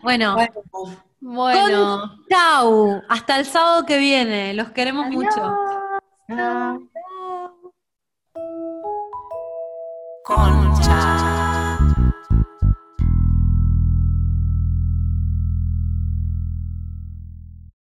Bueno, bueno. Chau. Hasta el sábado que viene. Los queremos mucho. Concha.